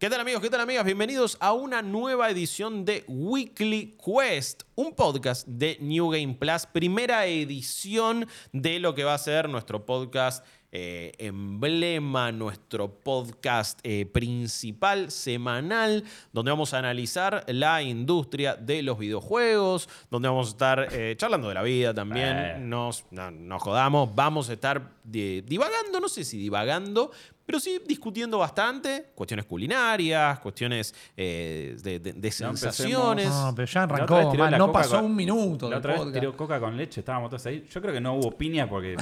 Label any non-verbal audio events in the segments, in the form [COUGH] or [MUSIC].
¿Qué tal amigos? ¿Qué tal amigas? Bienvenidos a una nueva edición de Weekly Quest, un podcast de New Game Plus, primera edición de lo que va a ser nuestro podcast eh, emblema, nuestro podcast eh, principal semanal, donde vamos a analizar la industria de los videojuegos, donde vamos a estar eh, charlando de la vida también, Eh. nos, no, nos jodamos, vamos a estar di- divagando, no sé si divagando, pero sí discutiendo bastante cuestiones culinarias, cuestiones eh, de, de- de sensaciones. No, pero ya arrancó, man, no pasó con- un minuto. La otra vez podcast. tiró coca con leche, estábamos todos ahí. Yo creo que no hubo piña porque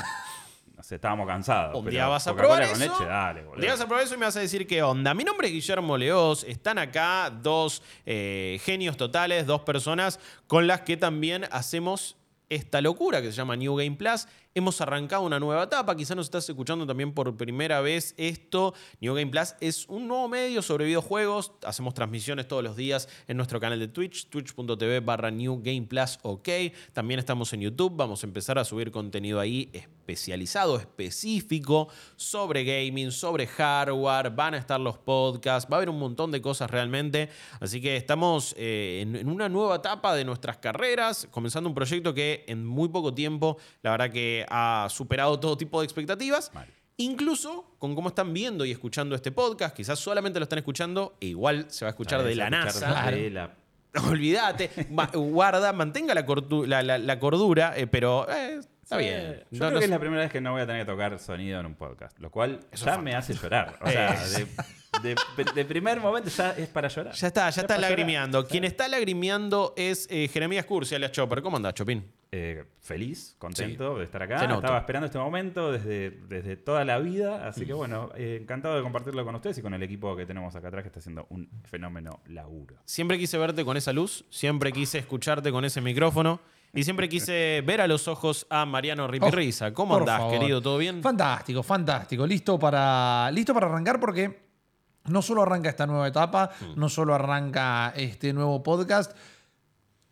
no sé, estábamos cansados. Un día vas a probar con eso. leche, dale, Un día vas a probar eso y me vas a decir qué onda. Mi nombre es Guillermo Leoz. Están acá dos eh, genios totales, dos personas con las que también hacemos esta locura que se llama New Game Plus. Hemos arrancado una nueva etapa. Quizá nos estás escuchando también por primera vez esto. New Game Plus es un nuevo medio sobre videojuegos. Hacemos transmisiones todos los días en nuestro canal de Twitch, twitch.tv barra New Game Plus OK. También estamos en YouTube. Vamos a empezar a subir contenido ahí especializado, específico sobre gaming, sobre hardware. Van a estar los podcasts. Va a haber un montón de cosas realmente. Así que estamos eh, en, en una nueva etapa de nuestras carreras, comenzando un proyecto que en muy poco tiempo, la verdad que ha superado todo tipo de expectativas. Mal. Incluso con cómo están viendo y escuchando este podcast, quizás solamente lo están escuchando e igual se va a escuchar de Sabés la NASA. de la- [LAUGHS] Olvídate, guarda, mantenga la, cortu- la- la- la cordura, eh, pero eh, está Sí, bien. Yo No- creo no que es la primera vez que no voy a tener que tocar sonido en un podcast, lo cual Eso ya me hace llorar. O sea, [LAUGHS] de, de- de primer momento ya es para llorar. Ya está, ya está lagrimeando. Quien está lagrimeando es eh, Jeremías Cursi, alias Chopper. ¿Cómo andás, Chopin? Eh, feliz, contento de estar acá. Estaba esperando este momento desde, desde toda la vida. Así que bueno, eh, encantado de compartirlo con ustedes y con el equipo que tenemos acá atrás que está haciendo un fenómeno laburo. Siempre quise verte con esa luz, siempre quise escucharte con ese micrófono y siempre [LAUGHS] quise ver a los ojos a Mariano Ripirriza. ¿Cómo Por andás, favor. querido? ¿Todo bien? Fantástico, fantástico. Listo para, listo para arrancar porque no solo arranca esta nueva etapa, Mm. no solo arranca este nuevo podcast.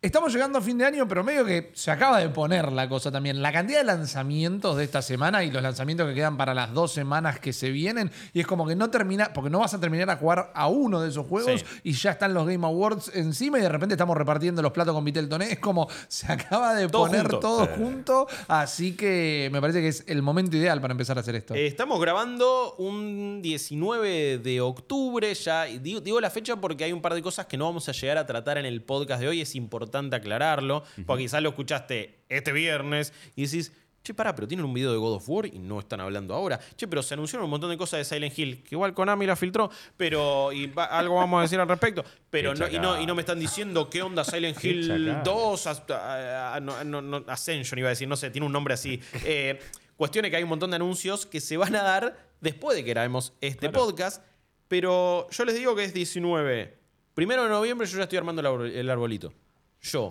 Estamos llegando a fin de año, pero medio que se acaba de poner la cosa también. La cantidad de lanzamientos de esta semana y los lanzamientos que quedan para las dos semanas que se vienen. Y es como que no termina, porque no vas a terminar a jugar a uno de esos juegos Sí. y ya están los Game Awards encima y de repente estamos repartiendo los platos con Vitel Toné. Es como se acaba de Todo poner junto. todo Sí. junto. Así que me parece que es el momento ideal para empezar a hacer esto. Eh, estamos grabando un 19 de octubre, ya digo, digo la fecha porque hay un par de cosas que no vamos a llegar a tratar en el podcast de hoy, es importante aclararlo, porque quizás lo escuchaste este viernes y decís, che, pará, pero tienen un video de God of War y no están hablando ahora. Che, pero se anunciaron un montón de cosas de Silent Hill, que igual Konami la filtró, pero y va- algo vamos a decir al respecto, pero no, y, no, y no chacal. me están diciendo qué onda Silent [LAUGHS] Hill chacal. 2, hasta- ah, no, no, no, Ascension iba a decir, no sé, tiene un nombre así. [LAUGHS] Eh, cuestión es que hay un montón de anuncios que se van a dar después de que grabemos este Claro. podcast, pero yo les digo que es 19. Primero de noviembre yo ya estoy armando el arbolito. Yo.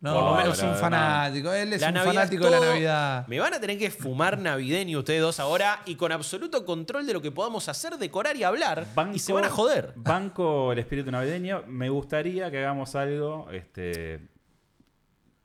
No, Por lo él menos es un fanático. Él es La un Navidad fanático es de la. Navidad. Me van a tener que fumar navideño ustedes dos ahora y con absoluto control de lo que podamos hacer, decorar y hablar. y se van a joder. Banco el espíritu navideño. Me gustaría que hagamos algo. Este,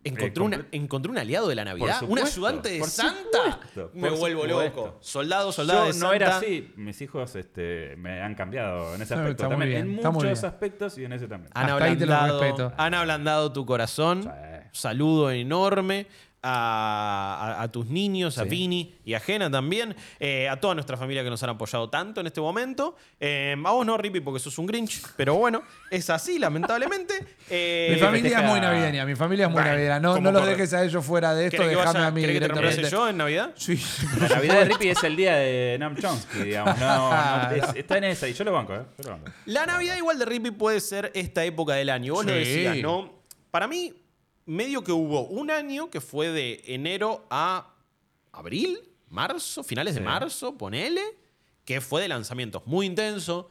Encontré, Eh, una- encontré un aliado de la Navidad, un ayudante de Santa. supuesto, Me vuelvo supuesto. loco. Soldado, soldado Yo de no Santa. era así. Mis hijos este, me han cambiado en ese Ah, aspecto. está muy También, bien, en muchos bien. aspectos y en ese también. Han ablandado, han ablandado tu corazón. Sí. Saludo enorme a, a- a tus niños, a Sí. Vini y a Jena también. eh, a toda nuestra familia que nos han apoyado tanto en este momento. Eh, a vos no, Rippy, porque sos un Grinch. Pero bueno, es así, lamentablemente. [LAUGHS] Eh, Mi familia es muy navideña. Mi familia es muy Bueno, navideña. No, no los dejes a ellos fuera de esto. ¿querés que Déjame vaya- a mí querés que te yo en Navidad? [LAUGHS] Sí. La Navidad de Rippy es el día de Nam Chomsky, digamos. No, [LAUGHS] no, es- está en esa. Y yo lo banco, ¿eh? Yo lo banco. La Navidad igual de Rippy puede ser esta época del año. Vos lo decías, ¿no? Para mí, medio que hubo un año que fue de enero a abril, marzo, finales de Sí. marzo, ponele, que fue de lanzamientos muy intenso,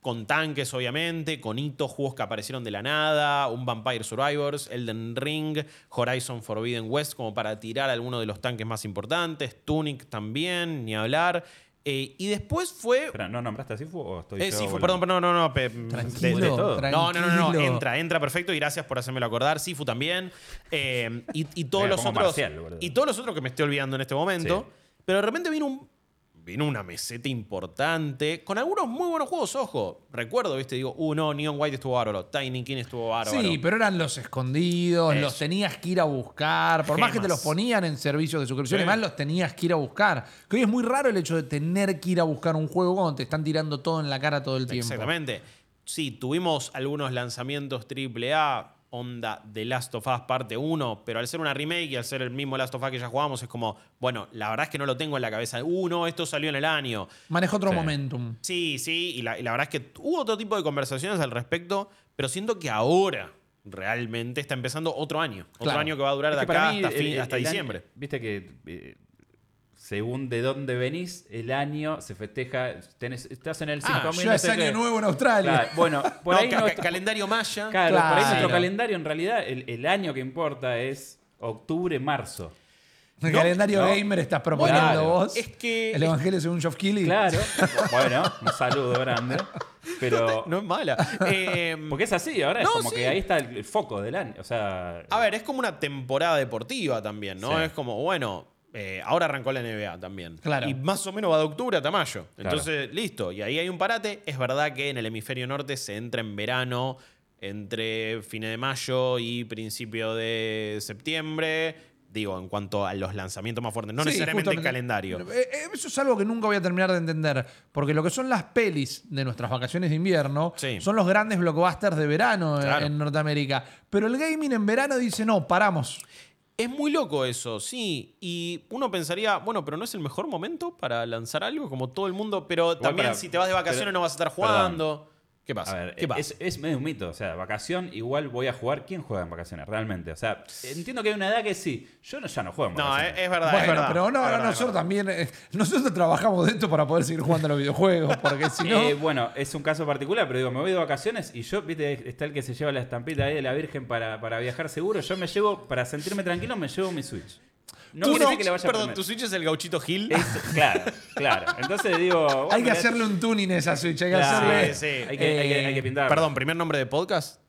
con tanques obviamente, con hitos, juegos que aparecieron de la nada, un Vampire Survivors, Elden Ring, Horizon Forbidden West como para tirar alguno de los tanques más importantes, Tunic también, ni hablar. Eh, y después fue Espera, ¿no nombraste a Sifu o estoy eh, yo Sifu, volando? perdón, no, no, no. pe- Tranquilo, de- de- todo. No, no, no, entra, entra perfecto y gracias por hacérmelo acordar. Sifu también. Eh, y, y todos Mira, los otros. Marcial, boludo. y todos los otros que me estoy olvidando en este momento. Sí. Pero de repente vino un vino una meseta importante, con algunos muy buenos juegos, ojo. Recuerdo, viste, digo, uh, no, Neon White estuvo bárbaro, Tiny King estuvo bárbaro. Sí, pero eran los escondidos, Eso. los tenías que ir a buscar. Por más que te los ponían en servicios de suscripción, Sí. además los tenías que ir a buscar. Que hoy es muy raro el hecho de tener que ir a buscar un juego cuando te están tirando todo en la cara todo el tiempo. Exactamente. Sí, tuvimos algunos lanzamientos AAA, onda The Last of Us parte 1, pero al ser una remake y al ser el mismo Last of Us que ya jugamos, es como, bueno, la verdad es que no lo tengo en la cabeza. Uno, esto salió en el año. Maneja otro Sí. momentum. Sí, sí, y la, y la verdad es que hubo otro tipo de conversaciones al respecto, pero siento que ahora realmente está empezando otro año. Otro Claro. año que va a durar Es de que acá mí hasta, el- fin- el- hasta el año- diciembre. Viste que eh, según de dónde venís, el año se festeja. tenés- estás en el 5000. ya no es año nuevo en Australia. Claro, bueno, por No, ahí ca- calendario maya. Claro, por ahí Claro. nuestro calendario en realidad, el, el año que importa es octubre, marzo. El No, calendario no. gamer estás proponiendo Claro. vos. Es que- El Evangelio según Geoff Keighley. Claro. [LAUGHS] bueno, un saludo grande. Pero. No es mala. Eh, Porque es así, ahora No, es como sí. que ahí está el, el foco del año. O sea. A ver, es como una temporada deportiva también, ¿no? Sí. Es como, bueno, eh, ahora arrancó la NBA también. Claro. Y más o menos va de octubre hasta mayo. Claro. Entonces, listo. Y ahí hay un parate. Es verdad que en el hemisferio norte se entra en verano entre fines de mayo y principio de septiembre. Digo, en cuanto a los lanzamientos más fuertes. No Sí, necesariamente el calendario. Eh, eh, Eso es algo que nunca voy a terminar de entender. Porque lo que son las pelis de nuestras vacaciones de invierno Sí. son los grandes blockbusters de verano Claro. en Norteamérica. Pero el gaming en verano dice, no, paramos. Es muy loco eso, sí. Y uno pensaría, bueno, pero no es el mejor momento para lanzar algo, como todo el mundo. Pero también para- si te vas de vacaciones pero- no vas a estar jugando. ¿Qué A pasa? ver, ¿Qué pasa? es, es medio un mito. O sea, vacación igual voy a jugar. ¿Quién juega en vacaciones realmente? O sea, entiendo que hay una edad que sí. Yo no, ya no juego en No, es, vacaciones. es verdad, es bueno, verdad. pero no, Es no, verdad, es nosotros también. eh, nosotros trabajamos de esto para poder seguir jugando a los videojuegos. Porque si [LAUGHS] no. Eh, bueno, es un caso particular, pero digo, me voy de vacaciones y yo, viste, está el que se lleva la estampita ahí de la Virgen para, para viajar seguro. Yo me llevo, para sentirme tranquilo, me llevo mi Switch. No Tú quiere no- decir que le vaya a perdón, tu Switch es el gauchito Gil. Es- claro, claro. Entonces digo. hay que hacerle un tuning a esa Switch. Hay que Claro, hacerle. sí, sí. Hay que, hay que, hay que pintar. Perdón, primer nombre de podcast.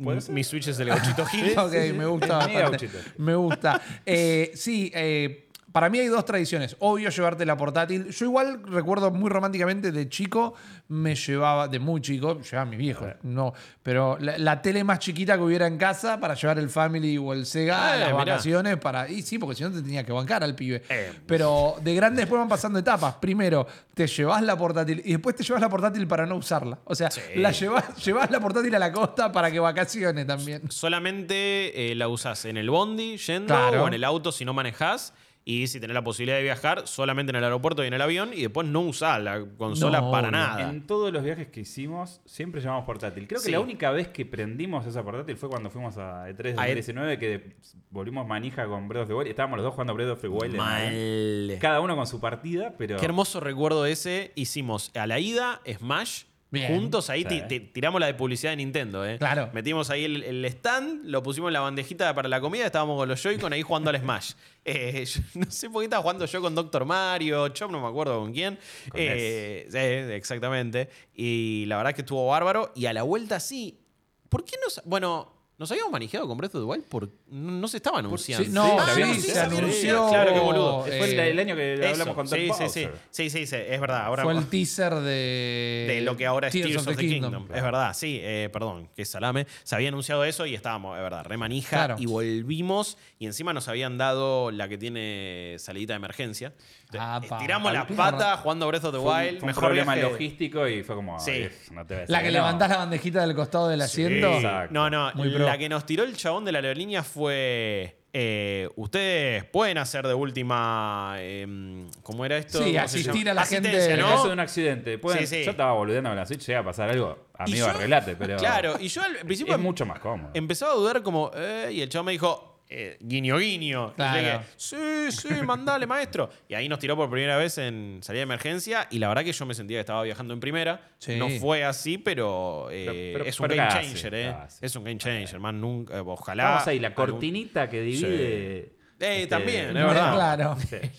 ¿Puede ser? Mi Switch es el gauchito Gil. [LAUGHS] Ok, me gusta bastante. gauchito. Me gusta. Eh, sí, eh, para mí hay dos tradiciones. Obvio llevarte la portátil. Yo igual recuerdo muy románticamente de chico, me llevaba, de muy chico, llevaba a mis viejos, no, pero la, la tele más chiquita que hubiera en casa para llevar el Family o el Sega a las mirá. vacaciones. Para, y sí, porque si no te tenía que bancar al pibe. Eh. Pero de grande después van pasando etapas. Primero, te llevas la portátil y después te llevas la portátil para no usarla. O sea, Sí. la llevas, llevas la portátil a la costa para que vacacione también. Solamente eh, la usas en el bondi, yendo, Claro. o en el auto si no manejás. Y si tenés la posibilidad de viajar, solamente en el aeropuerto y en el avión. Y después no usás la consola No, para nada. En todos los viajes que hicimos, siempre llevamos portátil. Creo que la única vez que prendimos esa portátil fue cuando fuimos a E3 A E- 2019, que volvimos manija con Breath of the Wild. Estábamos los dos jugando Breath of the Wild. Mal. Cada uno con su partida, pero. Qué hermoso recuerdo ese. Hicimos a la ida Smash. Bien. Juntos ahí Sí. ti- ti- tiramos la de publicidad de Nintendo, ¿eh? Claro. Metimos ahí el, el stand, lo pusimos en la bandejita para la comida, estábamos con los Joy-Con ahí jugando al Smash. [LAUGHS] Eh, yo no sé por qué estaba jugando yo con Doctor Mario, Chop, no me acuerdo con quién. Con Eh, sí, exactamente. Y la verdad es que estuvo bárbaro. Y a la vuelta sí. ¿Por qué nos.? Bueno, ¿nos habíamos manejado con Breath of the Wild? Por, no, no se estaba anunciando. Sí, no, Ah, sí, se anunció. Claro, qué boludo. Fue el, eh, el año que Eso, hablamos con Tom sí, sí, sí, sí, sí, sí, es verdad. Ahora, Fue el teaser de. de lo que ahora es Tears Tears of the Kingdom. Es Claro. verdad, sí, eh, perdón, que salame. Se había anunciado eso y estábamos, es verdad, re manija. Claro. Y volvimos y encima nos habían dado la que tiene salidita de emergencia. Te- Apa. Estiramos las patas jugando Breath of the Fue un, Wild. fue un mejor problema viaje- logístico y fue como. Sí. "Ay, no te voy a La decir que no". levantás la bandejita del costado del asiento. Exacto. No, no, Muy pro. la que nos tiró el chabón de la aerolínea fue. eh, ustedes pueden hacer de última. eh, ¿Cómo era esto? Sí, ¿Cómo se asistir llama? a la Asistencia, gente- En el ¿no? caso de un accidente, pueden- Sí, sí. yo estaba boludeando con la Switch, llega a pasar algo, Y amigo, yo- arreglate, pero. [LAUGHS] Claro, y yo al principio Es mucho más cómodo. empezaba a dudar como, eh, y el chavo me dijo, eh, guiño, guiño. Claro. sí, sí, mandale, maestro. Y ahí nos tiró por primera vez en salida de emergencia y la verdad que yo me sentía que estaba viajando en primera. Sí. No fue así, pero, eh, Pero- pero- es un pero game casi, changer, ¿eh? casi. Es un game changer, man, nunca, eh, ojalá. Vamos ahí, la algún- cortinita que divide. Eh, este, también, es [LAUGHS] verdad. Claro.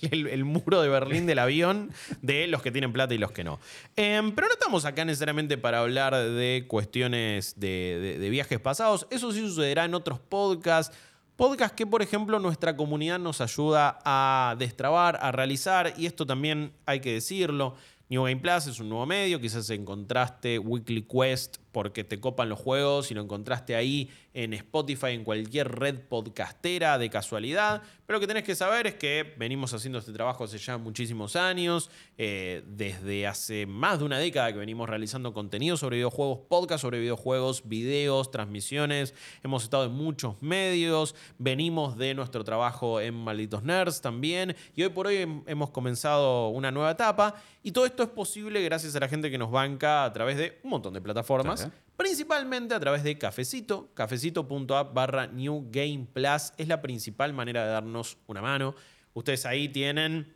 El, el muro de Berlín del avión de los que tienen plata y los que no. Em, pero no estamos acá necesariamente para hablar de cuestiones de, de- de viajes pasados. Eso sí sucederá en otros podcasts. Podcast que, por ejemplo, nuestra comunidad nos ayuda a destrabar, a realizar, y esto también hay que decirlo. New Game Plus es un nuevo medio, quizás encontraste Weekly Quest porque te copan los juegos y lo encontraste ahí en Spotify, en cualquier red podcastera de casualidad. Pero lo que tenés que saber es que venimos haciendo este trabajo hace ya muchísimos años, eh, desde hace más de una década que venimos realizando contenido sobre videojuegos, podcast sobre videojuegos, videos, transmisiones. Hemos estado en muchos medios, venimos de nuestro trabajo en Malditos Nerds también y hoy por hoy hem- hemos comenzado una nueva etapa y todo esto es posible gracias a la gente que nos banca a través de un montón de plataformas. Principalmente a través de Cafecito, cafecito.app barra New Game Plus es la principal manera de darnos una mano. Ustedes ahí tienen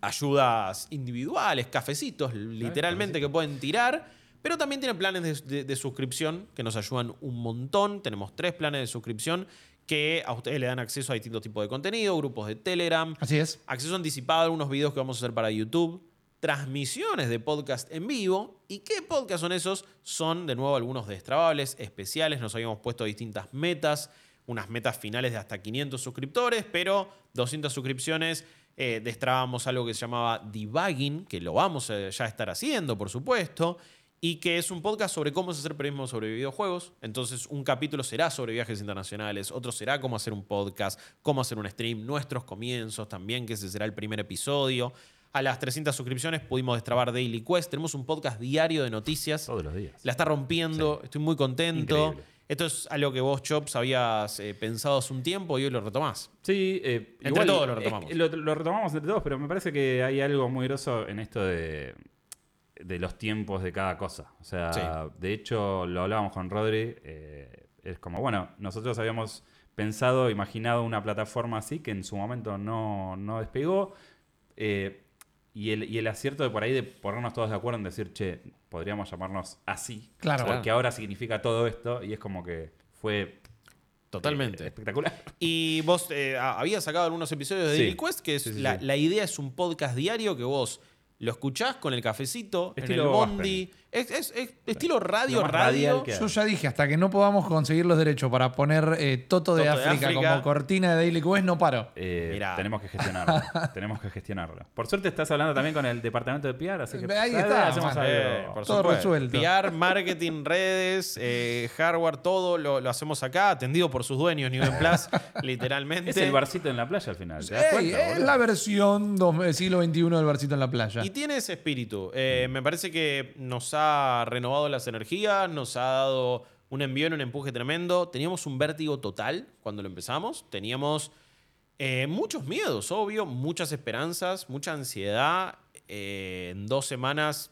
ayudas individuales, cafecitos, literalmente que pueden tirar, pero también tienen planes de, de- de suscripción que nos ayudan un montón. Tenemos tres planes de suscripción que a ustedes le dan acceso a distintos tipos de contenido, grupos de Telegram, Así es. acceso anticipado a algunos videos que vamos a hacer para YouTube, transmisiones de podcast en vivo. ¿Y qué podcast son esos? Son de nuevo algunos destrabables especiales. Nos habíamos puesto distintas metas, unas metas finales de hasta 500 suscriptores, pero 200 suscripciones. eh, destrabamos algo que se llamaba debugging, que lo vamos a ya estar haciendo, por supuesto, y que es un podcast sobre cómo hacer periodismo sobre videojuegos. Entonces, un capítulo será sobre viajes internacionales, otro será cómo hacer un podcast, cómo hacer un stream, nuestros comienzos también, que ese será el primer episodio. A las 300 suscripciones pudimos destrabar Daily Quest. Tenemos un podcast diario de noticias. Todos los días. La está rompiendo, estoy muy contento. Increíble. Esto es algo que vos, Chops, habías eh, pensado hace un tiempo y hoy lo retomás. Sí, eh, Entre igual, todos lo eh, retomamos. lo, lo retomamos entre todos, pero me parece que hay algo muy groso en esto de, de los tiempos de cada cosa. O sea, Sí. de hecho, lo hablábamos con Rodri. eh, es como, bueno, nosotros habíamos pensado, imaginado una plataforma así que en su momento no, no despegó. eh, y, el, y el acierto de por ahí de ponernos todos de acuerdo en decir, che, podríamos llamarnos así. Claro. Porque ahora significa todo esto y es como que fue Totalmente. eh, espectacular. Y vos eh, habías sacado algunos episodios de Sí. Daily Quest, que es Sí, sí, la, sí. la idea es un podcast diario que vos lo escuchás con el cafecito, en el Estilo bondi. Es, es- es estilo radio, radio. Yo ya dije, hasta que no podamos conseguir los derechos para poner eh, Toto, de, Toto de África África. como cortina de Daily Quest, no paro. Eh, Mirá. tenemos que gestionarlo. [LAUGHS] tenemos que gestionarlo. Por suerte estás hablando también con el departamento de PR, así que Ahí ¿sabes? está, hacemos. Eh, por Todo supuesto. resuelto. PR, marketing, redes, eh, hardware, todo lo, lo hacemos acá, atendido por sus dueños, New Plus, [LAUGHS] literalmente. Es el barcito en la playa al final. ¿te das Ey, cuenta, es la versión dos- eh, siglo XXI del barcito en la playa. Y tiene ese espíritu. Eh, me parece que nos ha renovado las energías, nos ha dado un envío, un empuje tremendo. Teníamos un vértigo total cuando lo empezamos. Teníamos eh, muchos miedos, obvio, muchas esperanzas, mucha ansiedad. Eh, en dos semanas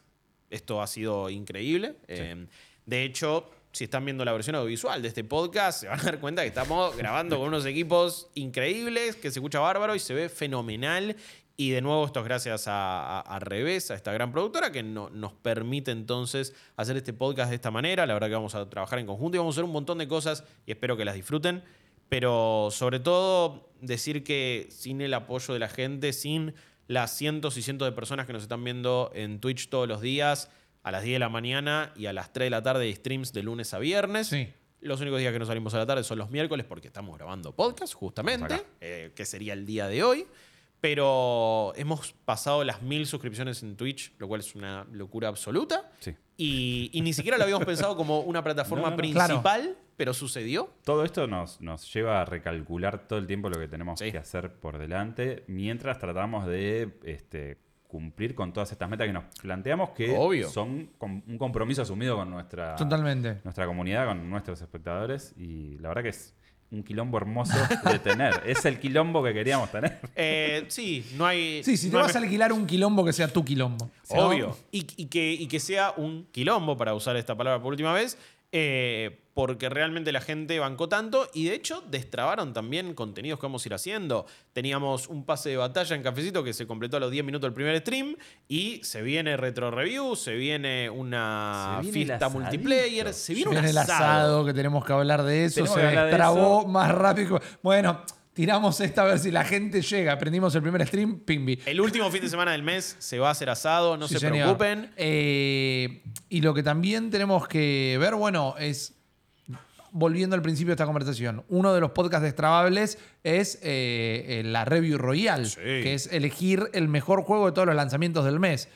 esto ha sido increíble. Eh, de hecho, si están viendo la versión audiovisual de este podcast, se van a dar cuenta que estamos grabando con unos equipos increíbles, que se escucha bárbaro y se ve fenomenal. Y de nuevo, esto es gracias a, a, a Revés, a esta gran productora, que no- nos permite entonces hacer este podcast de esta manera. La verdad que vamos a trabajar en conjunto y vamos a hacer un montón de cosas y espero que las disfruten. Pero sobre todo, decir que sin el apoyo de la gente, sin las cientos y cientos de personas que nos están viendo en Twitch todos los días, a las 10 de la mañana y a las 3 de la tarde, streams de lunes a viernes. Sí. Los únicos días que no salimos a la tarde son los miércoles porque estamos grabando podcast, justamente, eh, que sería el día de hoy. Pero hemos pasado las mil suscripciones en Twitch, lo cual es una locura absoluta. Sí. Y, y ni siquiera lo habíamos pensado como una plataforma No, no, no. principal, pero sucedió. Todo esto nos, nos lleva a recalcular todo el tiempo lo que tenemos Sí. que hacer por delante, mientras tratamos de este, cumplir con todas estas metas que nos planteamos, que Obvio. son un compromiso asumido con nuestra, Totalmente. nuestra comunidad, con nuestros espectadores, y la verdad que es un quilombo hermoso de tener. [LAUGHS] es el quilombo que queríamos tener. Eh, sí, no hay. Sí, si te no hay vas a alquilar un quilombo, que sea tu quilombo. ¿no? Obvio. Y, y que, y que sea un quilombo, para usar esta palabra por última vez, eh, porque realmente la gente bancó tanto y de hecho destrabaron también contenidos que vamos a ir haciendo. Teníamos un pase de batalla en Cafecito que se completó a los 10 minutos del primer stream y se viene retro review, se viene una Se viene fiesta multiplayer, se viene, Viene un el asado. asado, que tenemos que hablar de eso. Tenemos se de destrabó eso. más rápido. Bueno, tiramos esta a ver si la gente llega. Prendimos el primer stream, pimbi. El último fin de semana del mes se va a hacer asado, no Sí, se señor. preocupen. Eh, y lo que también tenemos que ver, bueno, es. volviendo al principio de esta conversación, uno de los podcasts destrabables es eh, eh, la Review Royale, Sí. que es elegir el mejor juego de todos los lanzamientos del mes.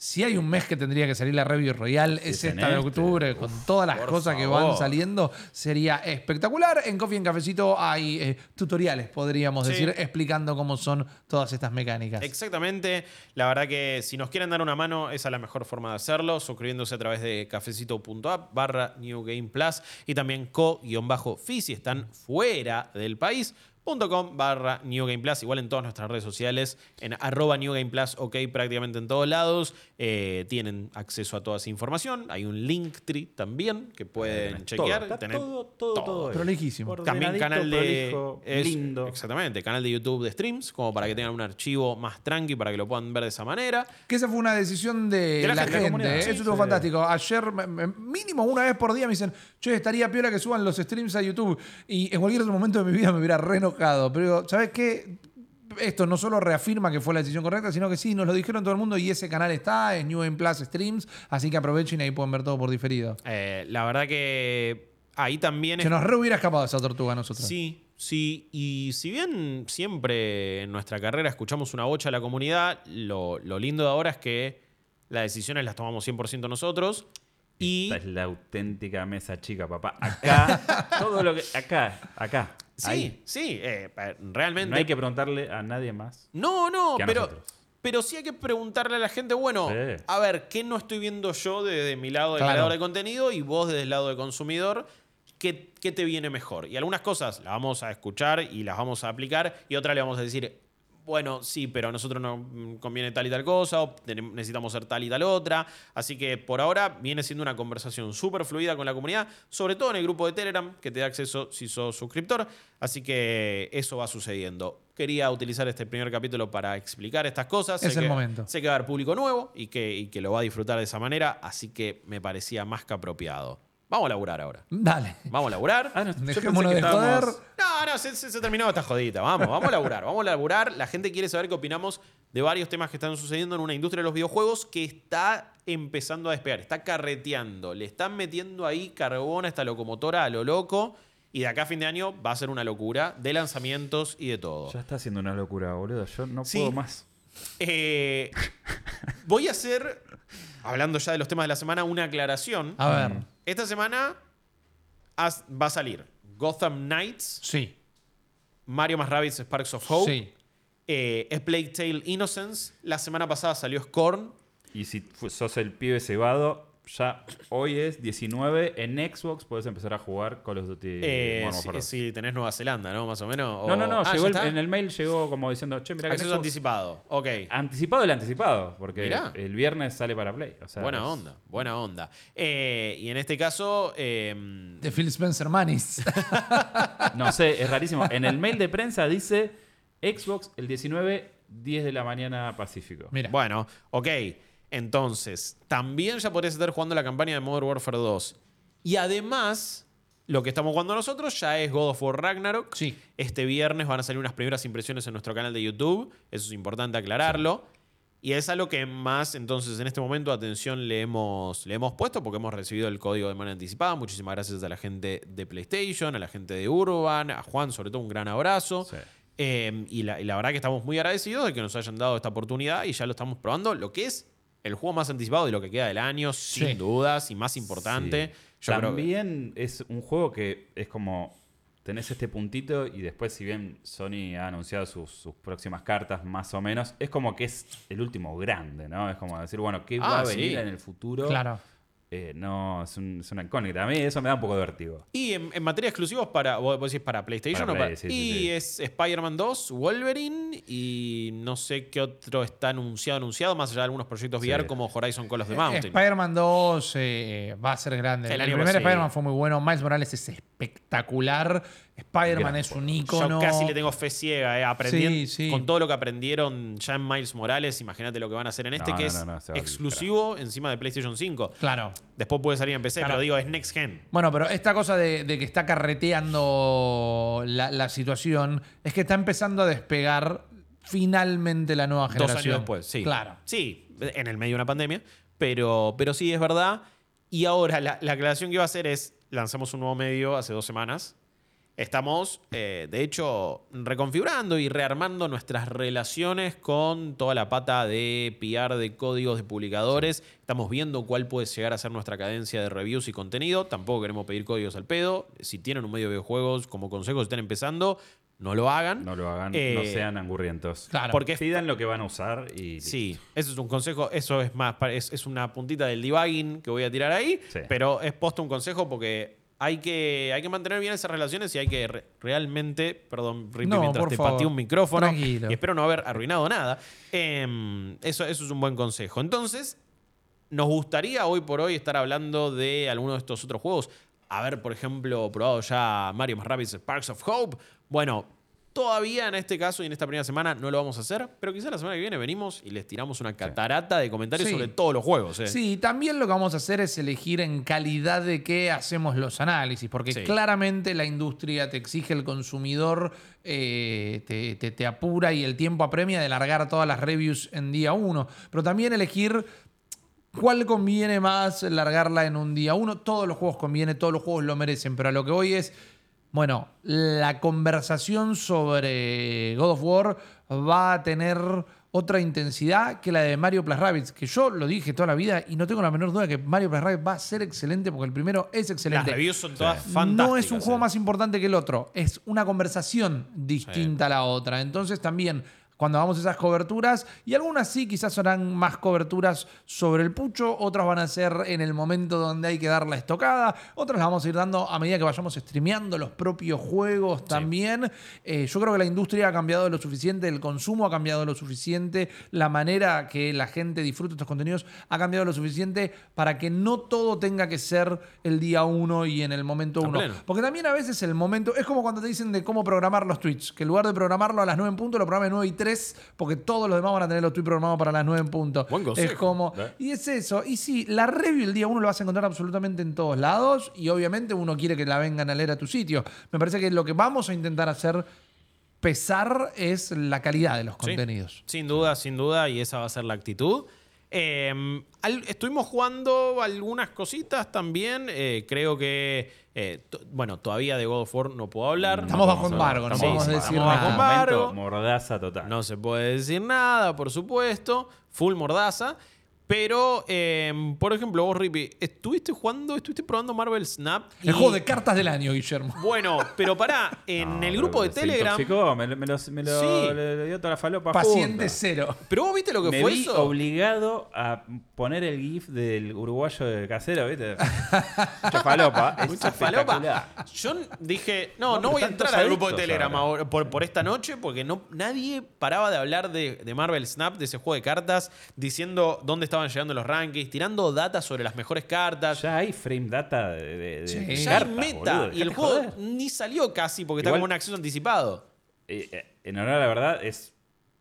Si hay un mes que tendría que salir la Review Royale, es esta de este. octubre, con todas las cosas que van saliendo, sería espectacular. En Coffee en Cafecito hay eh, tutoriales, podríamos Sí. decir, explicando cómo son todas estas mecánicas. Exactamente. La verdad que si nos quieren dar una mano, esa es la mejor forma de hacerlo, suscribiéndose a través de cafecito.app barra New Game Plus y también co-fi si están fuera del país. .com barra New Game Plus, igual en todas nuestras redes sociales, en arroba New Game Plus, ok, prácticamente en todos lados. Eh, tienen acceso a toda esa información. Hay un Linktree también que pueden Tenés chequear. todo, Tenés todo, todo, todo. todo. Prolijísimo. También canal de. prolijo, es- lindo. Exactamente, canal de YouTube de streams, como para que tengan un archivo más tranqui para que lo puedan ver de esa manera. Que esa fue una decisión de, De la la, gente, gente. la ¿eh? sí, Eso estuvo sí. fantástico. Ayer, mínimo una vez por día, me dicen, che, estaría piola que suban los streams a YouTube. Y en cualquier otro momento de mi vida me hubiera re enojado. Pero, digo, ¿sabes qué? Esto no solo reafirma que fue la decisión correcta, sino que sí, nos lo dijeron todo el mundo y ese canal está, es New Game Plus Streams, así que aprovechen y ahí pueden ver todo por diferido. Eh, la verdad que ahí también Se es. nos re hubiera escapado esa tortuga a nosotros. Sí, sí. Y si bien siempre en nuestra carrera escuchamos una bocha a la comunidad, lo, lo lindo de ahora es que las decisiones las tomamos 100% nosotros. Y. Esta es la auténtica mesa chica, papá. Acá, [LAUGHS] todo lo que. Acá, acá. Sí, ahí. sí. eh, realmente. No hay que preguntarle a nadie más. No, no, que a pero, nosotros. pero sí hay que preguntarle a la gente, bueno, Sí. a ver, ¿qué no estoy viendo yo desde mi lado de Claro. creador de contenido y vos desde el lado de consumidor? ¿Qué, qué te viene mejor? Y algunas cosas las vamos a escuchar y las vamos a aplicar y otras le vamos a decir, bueno, sí, pero a nosotros nos mm, conviene tal y tal cosa, o necesitamos hacer tal y tal otra. Así que por ahora viene siendo una conversación súper fluida con la comunidad, sobre todo en el grupo de Telegram, que te da acceso si sos suscriptor. Así que eso va sucediendo. Quería utilizar este primer capítulo para explicar estas cosas. Es Sé el que- momento. Sé que va a haber público nuevo y que, y que lo va a disfrutar de esa manera, así que me parecía más que apropiado. Vamos a laburar ahora. Dale. Vamos a laburar. Ah, no, Dejémonos que de estábamos- joder. No, no, se, se- se terminó esta jodita. Vamos, vamos a laburar, vamos a laburar. La gente quiere saber qué opinamos de varios temas que están sucediendo en una industria de los videojuegos que está empezando a despegar, está carreteando, le están metiendo ahí carbón a esta locomotora a lo loco. Y de acá a fin de año va a ser una locura de lanzamientos y de todo. Ya está haciendo una locura, boludo. Yo no Sí. puedo más. Eh, voy a hacer, hablando ya de los temas de la semana, una aclaración. A ver. Esta semana has- va a salir Gotham Knights, Sí. Mario más Rabbids Sparks of Hope, Sí. eh, A Plague Tale Innocence. La semana pasada salió Scorn. Y si sos el pibe cebado, ya hoy es 19. En Xbox puedes empezar a jugar Call of Duty Eh, si, Warfare 2. si tenés Nueva Zelanda, ¿no? Más o menos. No, o- no, no. Ah, llegó ¿ya el- en el mail llegó como diciendo, che, mira que Acceso Xbox- anticipado. Ok. Anticipado el anticipado, porque Mirá. el viernes sale para Play. o sea, buena es- onda, buena onda. Eh, y en este caso. eh, De Phil Spencer Manis. No sé, [LAUGHS] es rarísimo. En el mail de prensa dice Xbox el 19, 10 de la mañana Pacífico. Mira. Bueno, ok. Entonces, también ya podrías estar jugando la campaña de Modern Warfare 2. Y además, lo que estamos jugando nosotros ya es God of War Ragnarok. Sí. Este viernes van a salir unas primeras impresiones en nuestro canal de YouTube. Eso es importante aclararlo. Y es a lo que más, entonces, en este momento, atención le hemos, le hemos puesto porque hemos recibido el código de manera anticipada. Muchísimas gracias a la gente de PlayStation, a la gente de Urban, a Juan, sobre todo un gran abrazo. Sí. Eh, y, la, y la verdad que estamos muy agradecidos de que nos hayan dado esta oportunidad y ya lo estamos probando. Lo que es el juego más anticipado de lo que queda del año, sin dudas, y más importante. Sí. Yo creo que- También es un juego que es como tenés este puntito y después si bien Sony ha anunciado sus, sus próximas cartas más o menos, es como que es el último grande, ¿no? Es como decir, bueno, ¿qué va Ah, a venir sí. en el futuro? Claro. Eh, no, es, un- es una incógnita. A mí eso me da un poco de vértigo. Y en, en materia de exclusivos, para, vos, vos decís para PlayStation Para o Play, para- sí, y sí, sí. es Spider-Man 2, Wolverine y no sé qué otro está anunciado, anunciado, más allá de algunos proyectos Sí. VR como Horizon Call of the Mountain. Spider-Man 2 eh, va a ser grande. El El, primer. Spider-Man fue muy bueno. Miles Morales es espectacular. Spider-Man es un Yo ícono. casi le tengo fe ciega, eh, aprendiendo, Sí, sí. con todo lo que aprendieron ya en Miles Morales, imagínate lo que van a hacer en este, No, que no, es no, exclusivo encima de PlayStation 5. Claro. Después puede salir en PC, Claro. pero digo, es Next Gen. Bueno, pero esta cosa de, de que está carreteando la, la situación es que está empezando a despegar finalmente la nueva Dos generación. años después, sí. Claro. Sí, en el medio de una pandemia, pero, pero sí, es verdad. Y ahora la, la aclaración que iba a hacer es, lanzamos un nuevo medio hace dos semanas. Estamos, eh, de hecho, reconfigurando y rearmando nuestras relaciones con toda la pata de PR de códigos de publicadores. Estamos viendo cuál puede llegar a ser nuestra cadencia de reviews y contenido. Tampoco queremos pedir códigos al pedo. Si tienen un medio de videojuegos como consejo, si están empezando, no lo hagan. No lo hagan, Eh, no sean angurrientos. Claro. Porque Pidan lo que van a usar y. Sí, eso es un consejo, eso es más, es, es una puntita del debugging que voy a tirar ahí, Sí. pero es posto un consejo porque hay que, hay que mantener bien esas relaciones y hay que re- realmente, perdón, Rippy, No, mientras te favor. pateé un micrófono Tranquilo. y espero no haber arruinado nada, em, eso, eso es un buen consejo. Entonces, nos gustaría hoy por hoy estar hablando de alguno de estos otros juegos. Haber, por ejemplo, probado ya Mario más Rabbids Sparks of Hope. Bueno, todavía en este caso y en esta primera semana no lo vamos a hacer, pero quizá la semana que viene venimos y les tiramos una catarata de comentarios Sí. sobre todos los juegos. ¿eh? Sí, también lo que vamos a hacer es elegir en calidad de qué hacemos los análisis, porque Sí. claramente la industria te exige, el consumidor eh, te, te- te apura y el tiempo apremia de largar todas las reviews en día uno, pero también elegir cuál conviene más largarla en un día uno. Todos los juegos conviene, todos los juegos lo merecen, pero a lo que voy es, bueno, la conversación sobre God of War va a tener otra intensidad que la de Mario Plus Rabbids, que yo lo dije toda la vida y no tengo la menor duda que Mario Plus Rabbids va a ser excelente porque el primero es Las excelente. reviews son todas Sí. fantásticas. No es un juego más importante que el otro, es una conversación distinta a la otra. Entonces también cuando hagamos esas coberturas, y algunas sí quizás serán más coberturas sobre el pucho, otras van a ser en el momento donde hay que dar la estocada, otras las vamos a ir dando a medida que vayamos streameando los propios juegos también. Eh, yo creo que la industria ha cambiado lo suficiente, el consumo ha cambiado lo suficiente, la manera que la gente disfruta estos contenidos ha cambiado lo suficiente para que no todo tenga que ser el día uno y en el momento uno. Porque también a veces el momento. Es como cuando te dicen de cómo programar los tweets. Que en lugar de programarlo a las 9 en punto, lo programas 9 y 3. Porque todos los demás van a tener los tweets programados para las 9 en punto. Buen consejo. Es como. ¿Eh? Y es eso. Y sí, la review el día uno lo vas a encontrar absolutamente en todos lados. Y obviamente uno quiere que la vengan a leer a tu sitio. Me parece que lo que vamos a intentar hacer pesar es la calidad de los Sí, contenidos. Sin duda, sin duda, y esa va a ser la actitud. Eh, al- estuvimos jugando algunas cositas también. eh, creo que, eh, bueno, todavía de God of War no puedo hablar. Estamos No bajo embargo, no podemos Sí, decir estamos nada. bajo embargo. Mordaza total. No se puede decir nada, por supuesto. Full mordaza. Pero, eh, por ejemplo, vos, Rippy, ¿estuviste jugando, estuviste probando Marvel Snap? El Y- juego de cartas del año, Guillermo. Bueno, pero pará, [LAUGHS] en No, el grupo de se Telegram. intoxicó, me, lo- me lo, me lo- Sí. le, le dio toda la falopa. Paciente cero. Pero vos viste lo que me fue vi eso. obligado a poner el GIF del uruguayo de casero, ¿viste? [LAUGHS] Mucha falopa. Mucha falopa. Yo dije, no, No, voy a entrar al grupo de Telegram ahora. por, por esta noche porque no, nadie paraba de hablar de, de Marvel Snap, de ese juego de cartas, diciendo dónde estaban llegando los rankings, tirando data sobre las mejores cartas. Ya hay frame data de, de, de Sí. de Ya hay meta. boludo, y el juego joder. ni salió casi porque está Igual- como un acceso anticipado. Eh, eh, en honor a la verdad, es,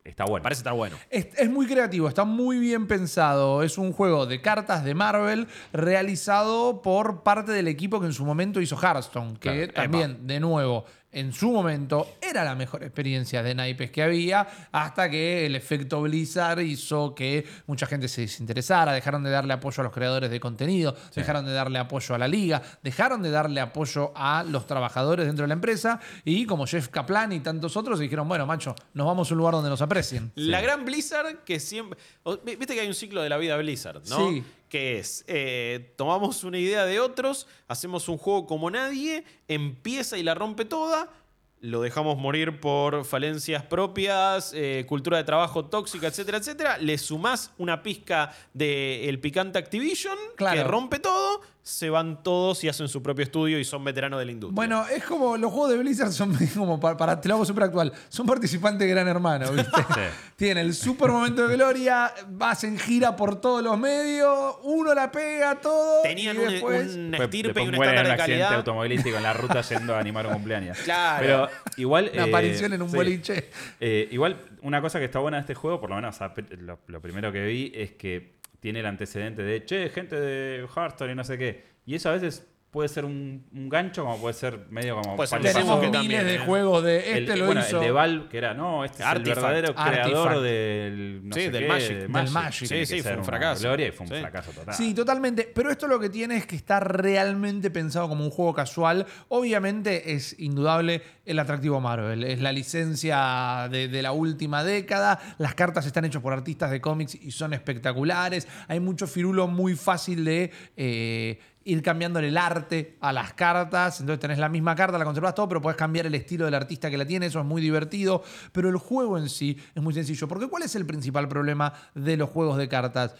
está bueno. Parece estar bueno. Es, es muy creativo, está muy bien pensado. Es un juego de cartas de Marvel realizado por parte del equipo que en su momento hizo Hearthstone, que Claro, también, de nuevo, en su momento era la mejor experiencia de naipes que había, hasta que el efecto Blizzard hizo que mucha gente se desinteresara, dejaron de darle apoyo a los creadores de contenido, dejaron de darle apoyo a la liga, dejaron de darle apoyo a los trabajadores dentro de la empresa, y como Jeff Kaplan y tantos otros dijeron, bueno, macho, nos vamos a un lugar donde nos aprecien. La gran Blizzard que siempre. Viste que hay un ciclo de la vida Blizzard, ¿no? Sí. Que es, eh, tomamos una idea de otros, hacemos un juego como nadie, empieza y la rompe toda, lo dejamos morir por falencias propias, eh, cultura de trabajo tóxica, etcétera, etcétera. Le sumás una pizca del picante Activision, Claro. que rompe todo, se van todos y hacen su propio estudio y son veteranos de la industria. Bueno, es como los juegos de Blizzard son [LAUGHS] como para, para te lo hago súper actual. Son participantes de Gran Hermano, [LAUGHS] ¿viste? Tienen el super momento de gloria, vas en gira por todos los medios, uno la pega todo. tenían y un, después... un estirpe y un estándar un de accidente calidad. automovilístico en la ruta yendo a animar un cumpleaños. Claro. Pero igual. Una eh, aparición en un sí. boliche. Eh, igual, una cosa que está buena de este juego, por lo menos lo primero que vi, es que tiene el antecedente de, che, gente de Hearthstone y no sé qué. Y eso a veces puede ser un, un gancho, como puede ser medio como. Falso. Tenemos que miles también, de ¿eh? juegos de este el, lo bueno, hizo. el de Valve, que era, no, este es el verdadero Artifact. creador del. No Sí, sé del qué, Magic. Del Sí, sí, fue un fracaso. gloria y fue un Sí. fracaso total. Sí, totalmente. Pero esto lo que tiene es que está realmente pensado como un juego casual. Obviamente es indudable el atractivo Marvel. Es la licencia de, de la última década. Las cartas están hechas por artistas de cómics y son espectaculares. Hay mucho firulo muy fácil de eh, ir cambiando el arte a las cartas. Entonces tenés la misma carta, la conservas todo, pero puedes cambiar el estilo del artista que la tiene. Eso es muy divertido. Pero el juego en sí es muy sencillo. Porque ¿cuál es el principal problema de los juegos de cartas?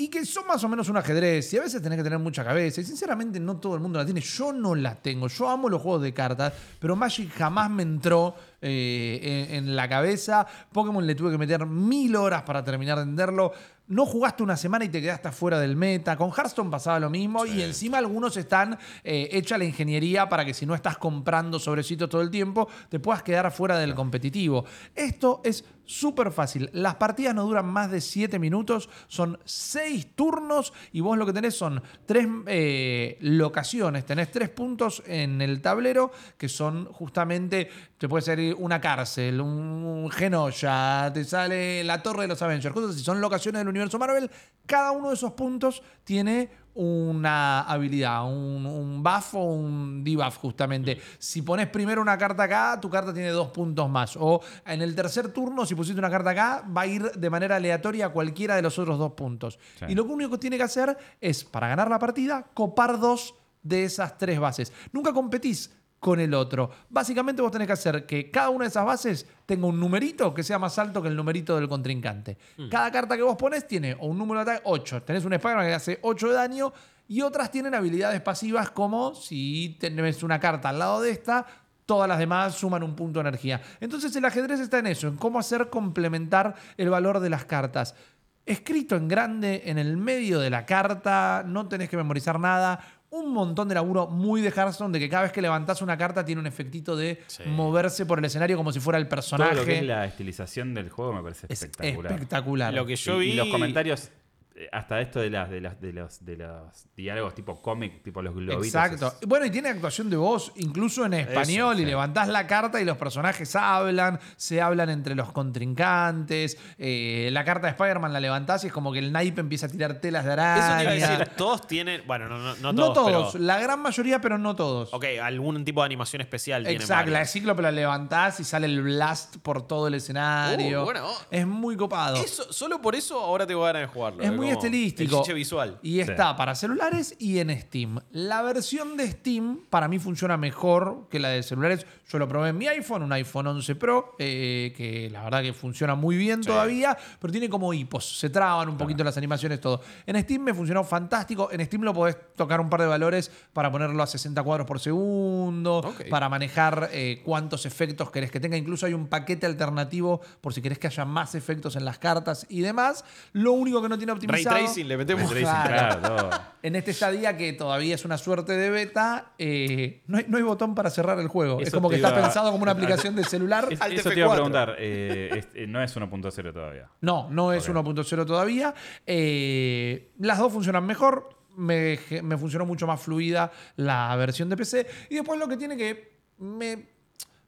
Y que son más o menos un ajedrez. Y a veces tenés que tener mucha cabeza. Y sinceramente no todo el mundo la tiene. Yo no la tengo. Yo amo los juegos de cartas. Pero Magic jamás me entró eh, en, en la cabeza. Pokémon le tuve que meter mil horas para terminar de entenderlo. No jugaste una semana y te quedaste fuera del meta. Con Hearthstone pasaba lo mismo. Y encima algunos están eh, hecha la ingeniería para que si no estás comprando sobrecitos todo el tiempo, te puedas quedar fuera del competitivo. Esto es súper fácil. Las partidas no duran más de 7 minutos. Son 6 turnos. Y vos lo que tenés son tres eh, locaciones. Tenés tres puntos en el tablero que son justamente. Te puede salir una cárcel, un Genoya, te sale la Torre de los Avengers. Cosas así. Son locaciones del universo Marvel. Cada uno de esos puntos tiene una habilidad, un, un buff o un debuff justamente. Si pones primero una carta acá, tu carta tiene dos puntos más. O en el tercer turno, si pusiste una carta acá, va a ir de manera aleatoria a cualquiera de los otros dos puntos. Sí. Y lo único que tiene que hacer es, para ganar la partida, copar dos de esas tres bases. Nunca competís con el otro. Básicamente vos tenés que hacer que cada una de esas bases tenga un numerito que sea más alto que el numerito del contrincante. Cada carta que vos pones tiene o un número de ataque 8. Tenés un Spider-Man que hace 8 de daño y otras tienen habilidades pasivas como si tenés una carta al lado de esta, todas las demás suman un punto de energía. Entonces el ajedrez está en eso, en cómo hacer complementar el valor de las cartas. Escrito en grande, en el medio de la carta, no tenés que memorizar nada. Un montón de laburo muy de Hearthstone, de que cada vez que levantás una carta tiene un efectito de Sí. moverse por el escenario como si fuera el Todo personaje. lo que es la estilización del juego me parece Es espectacular. espectacular. Lo que yo y, y vi. los comentarios, hasta esto de, las, de, las, de, los, de los diálogos tipo cómic, tipo los globitos. Exacto. es- Bueno, y tiene actuación de voz, incluso en español, Eso, y sí. levantás la carta y los personajes hablan, se hablan entre los contrincantes. eh, la carta de Spider-Man la levantás y es como que el naipe empieza a tirar telas de araña. Eso te iba a decir, todos tienen. Bueno, no, no, no No todos. todos, pero- la gran mayoría, pero no todos. ok, algún tipo de animación especial Exacto, la de. Cíclope la levantás y sale el blast por todo el escenario. Uh, bueno, oh. Es muy copado. Eso, solo por eso ahora tengo ganas de jugarlo. Es de muy como estilístico. El chiche visual. Y está para celulares y en Steam. La versión de Steam para mí funciona mejor que la de celulares. Yo lo probé en mi iPhone, un iPhone 11 Pro, eh, que la verdad que funciona muy bien Sí. todavía, pero tiene como hipos. Se traban un poquito las animaciones, todo. En Steam me funcionó fantástico. En Steam lo podés tocar un par de valores para ponerlo a 60 cuadros por segundo, para manejar eh, cuántos efectos querés que tenga. Incluso hay un paquete alternativo por si querés que haya más efectos en las cartas y demás. Lo único que no tiene Ray. Tracing le metemos. Ray tracing, Claro. En este estadía que todavía es una suerte de beta, eh, no, hay, no hay botón para cerrar el juego. es como que está pensado como una aplicación de celular. Es- eso te iba a F4. preguntar. eh, es- eh, no es 1.0 todavía. No, no es Ok. 1.0 todavía. Eh, las dos funcionan mejor. Me, me funcionó mucho más fluida la versión de PC. Y después lo que tiene que me,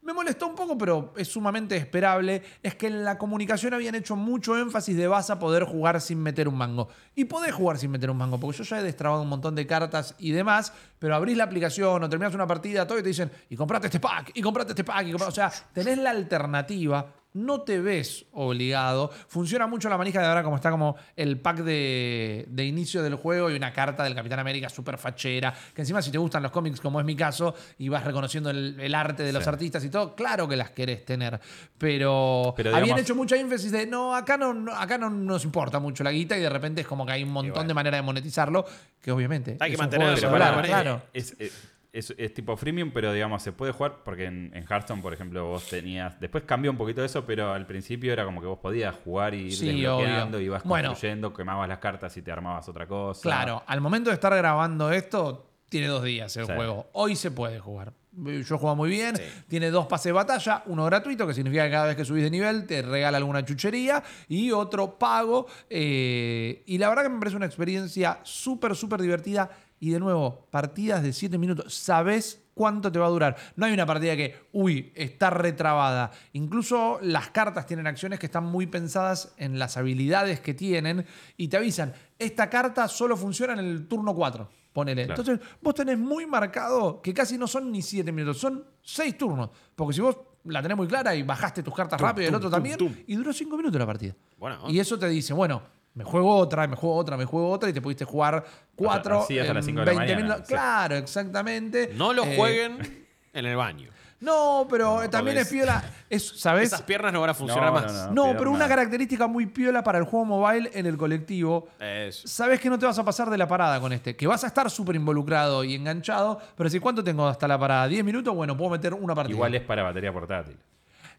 me molestó un poco, pero es sumamente esperable, es que en la comunicación habían hecho mucho énfasis de vas a poder jugar sin meter un mango. Y podés jugar sin meter un mango, porque yo ya he destrabado un montón de cartas y demás, pero abrís la aplicación o terminás una partida, todo y te dicen, y comprate este pack, y comprate este pack, y comprate-". o sea, tenés la alternativa no te ves obligado. Funciona mucho la manija de ahora como está como el pack de, de inicio del juego y una carta del Capitán América súper fachera. Que encima si te gustan los cómics como es mi caso y vas reconociendo el, el arte de los Sí. artistas y todo, claro que las querés tener. Pero, Pero habían digamos- hecho mucha énfasis de no, acá no, no- acá no nos importa mucho la guita y de repente es como que hay un montón bueno. de maneras de monetizarlo que obviamente Hay que mantenerlo, claro. Es, es- es- es tipo freemium, pero digamos, se puede jugar porque en, en Hearthstone, por ejemplo, vos tenías. Después cambió un poquito eso, pero al principio era como que vos podías jugar y ir Sí, desbloqueando, obvio. ibas Bueno. construyendo, quemabas las cartas y te armabas otra cosa. Claro, al momento de estar grabando esto, tiene dos días el Sí. juego. Hoy se puede jugar. Yo juego muy bien. Sí. Tiene dos pases de batalla, uno gratuito, que significa que cada vez que subís de nivel te regala alguna chuchería, y otro pago. eh, y la verdad que me parece una experiencia súper, súper divertida. Y de nuevo, partidas de 7 minutos. Sabes cuánto te va a durar. No hay una partida que, uy, está retrabada. Incluso las cartas tienen acciones que están muy pensadas en las habilidades que tienen y te avisan, esta carta solo funciona en el turno 4. Ponele. Claro. Entonces, vos tenés muy marcado que casi no son ni 7 minutos, son 6 turnos. Porque si vos la tenés muy clara y bajaste tus cartas Tum, rápido y el otro tum, también, tum. y duró 5 minutos la partida. Bueno. Y eso te dice, bueno, me juego otra, me juego otra, me juego otra y te pudiste jugar 4 así hasta en las cinco de la 20 mañana, minutos. sí. Claro, exactamente. No lo Eh, jueguen [LAUGHS] en el baño. No, pero No, también porque es piola. Es, ¿Sabes? Esas piernas no van a funcionar No, más. no, pero una característica muy piola para el juego mobile en el colectivo. Eso. Sabes que no te vas a pasar de la parada con este, que vas a estar súper involucrado y enganchado, pero si cuánto tengo hasta la parada, 10 minutos, bueno, puedo meter una partida. Igual es para batería portátil.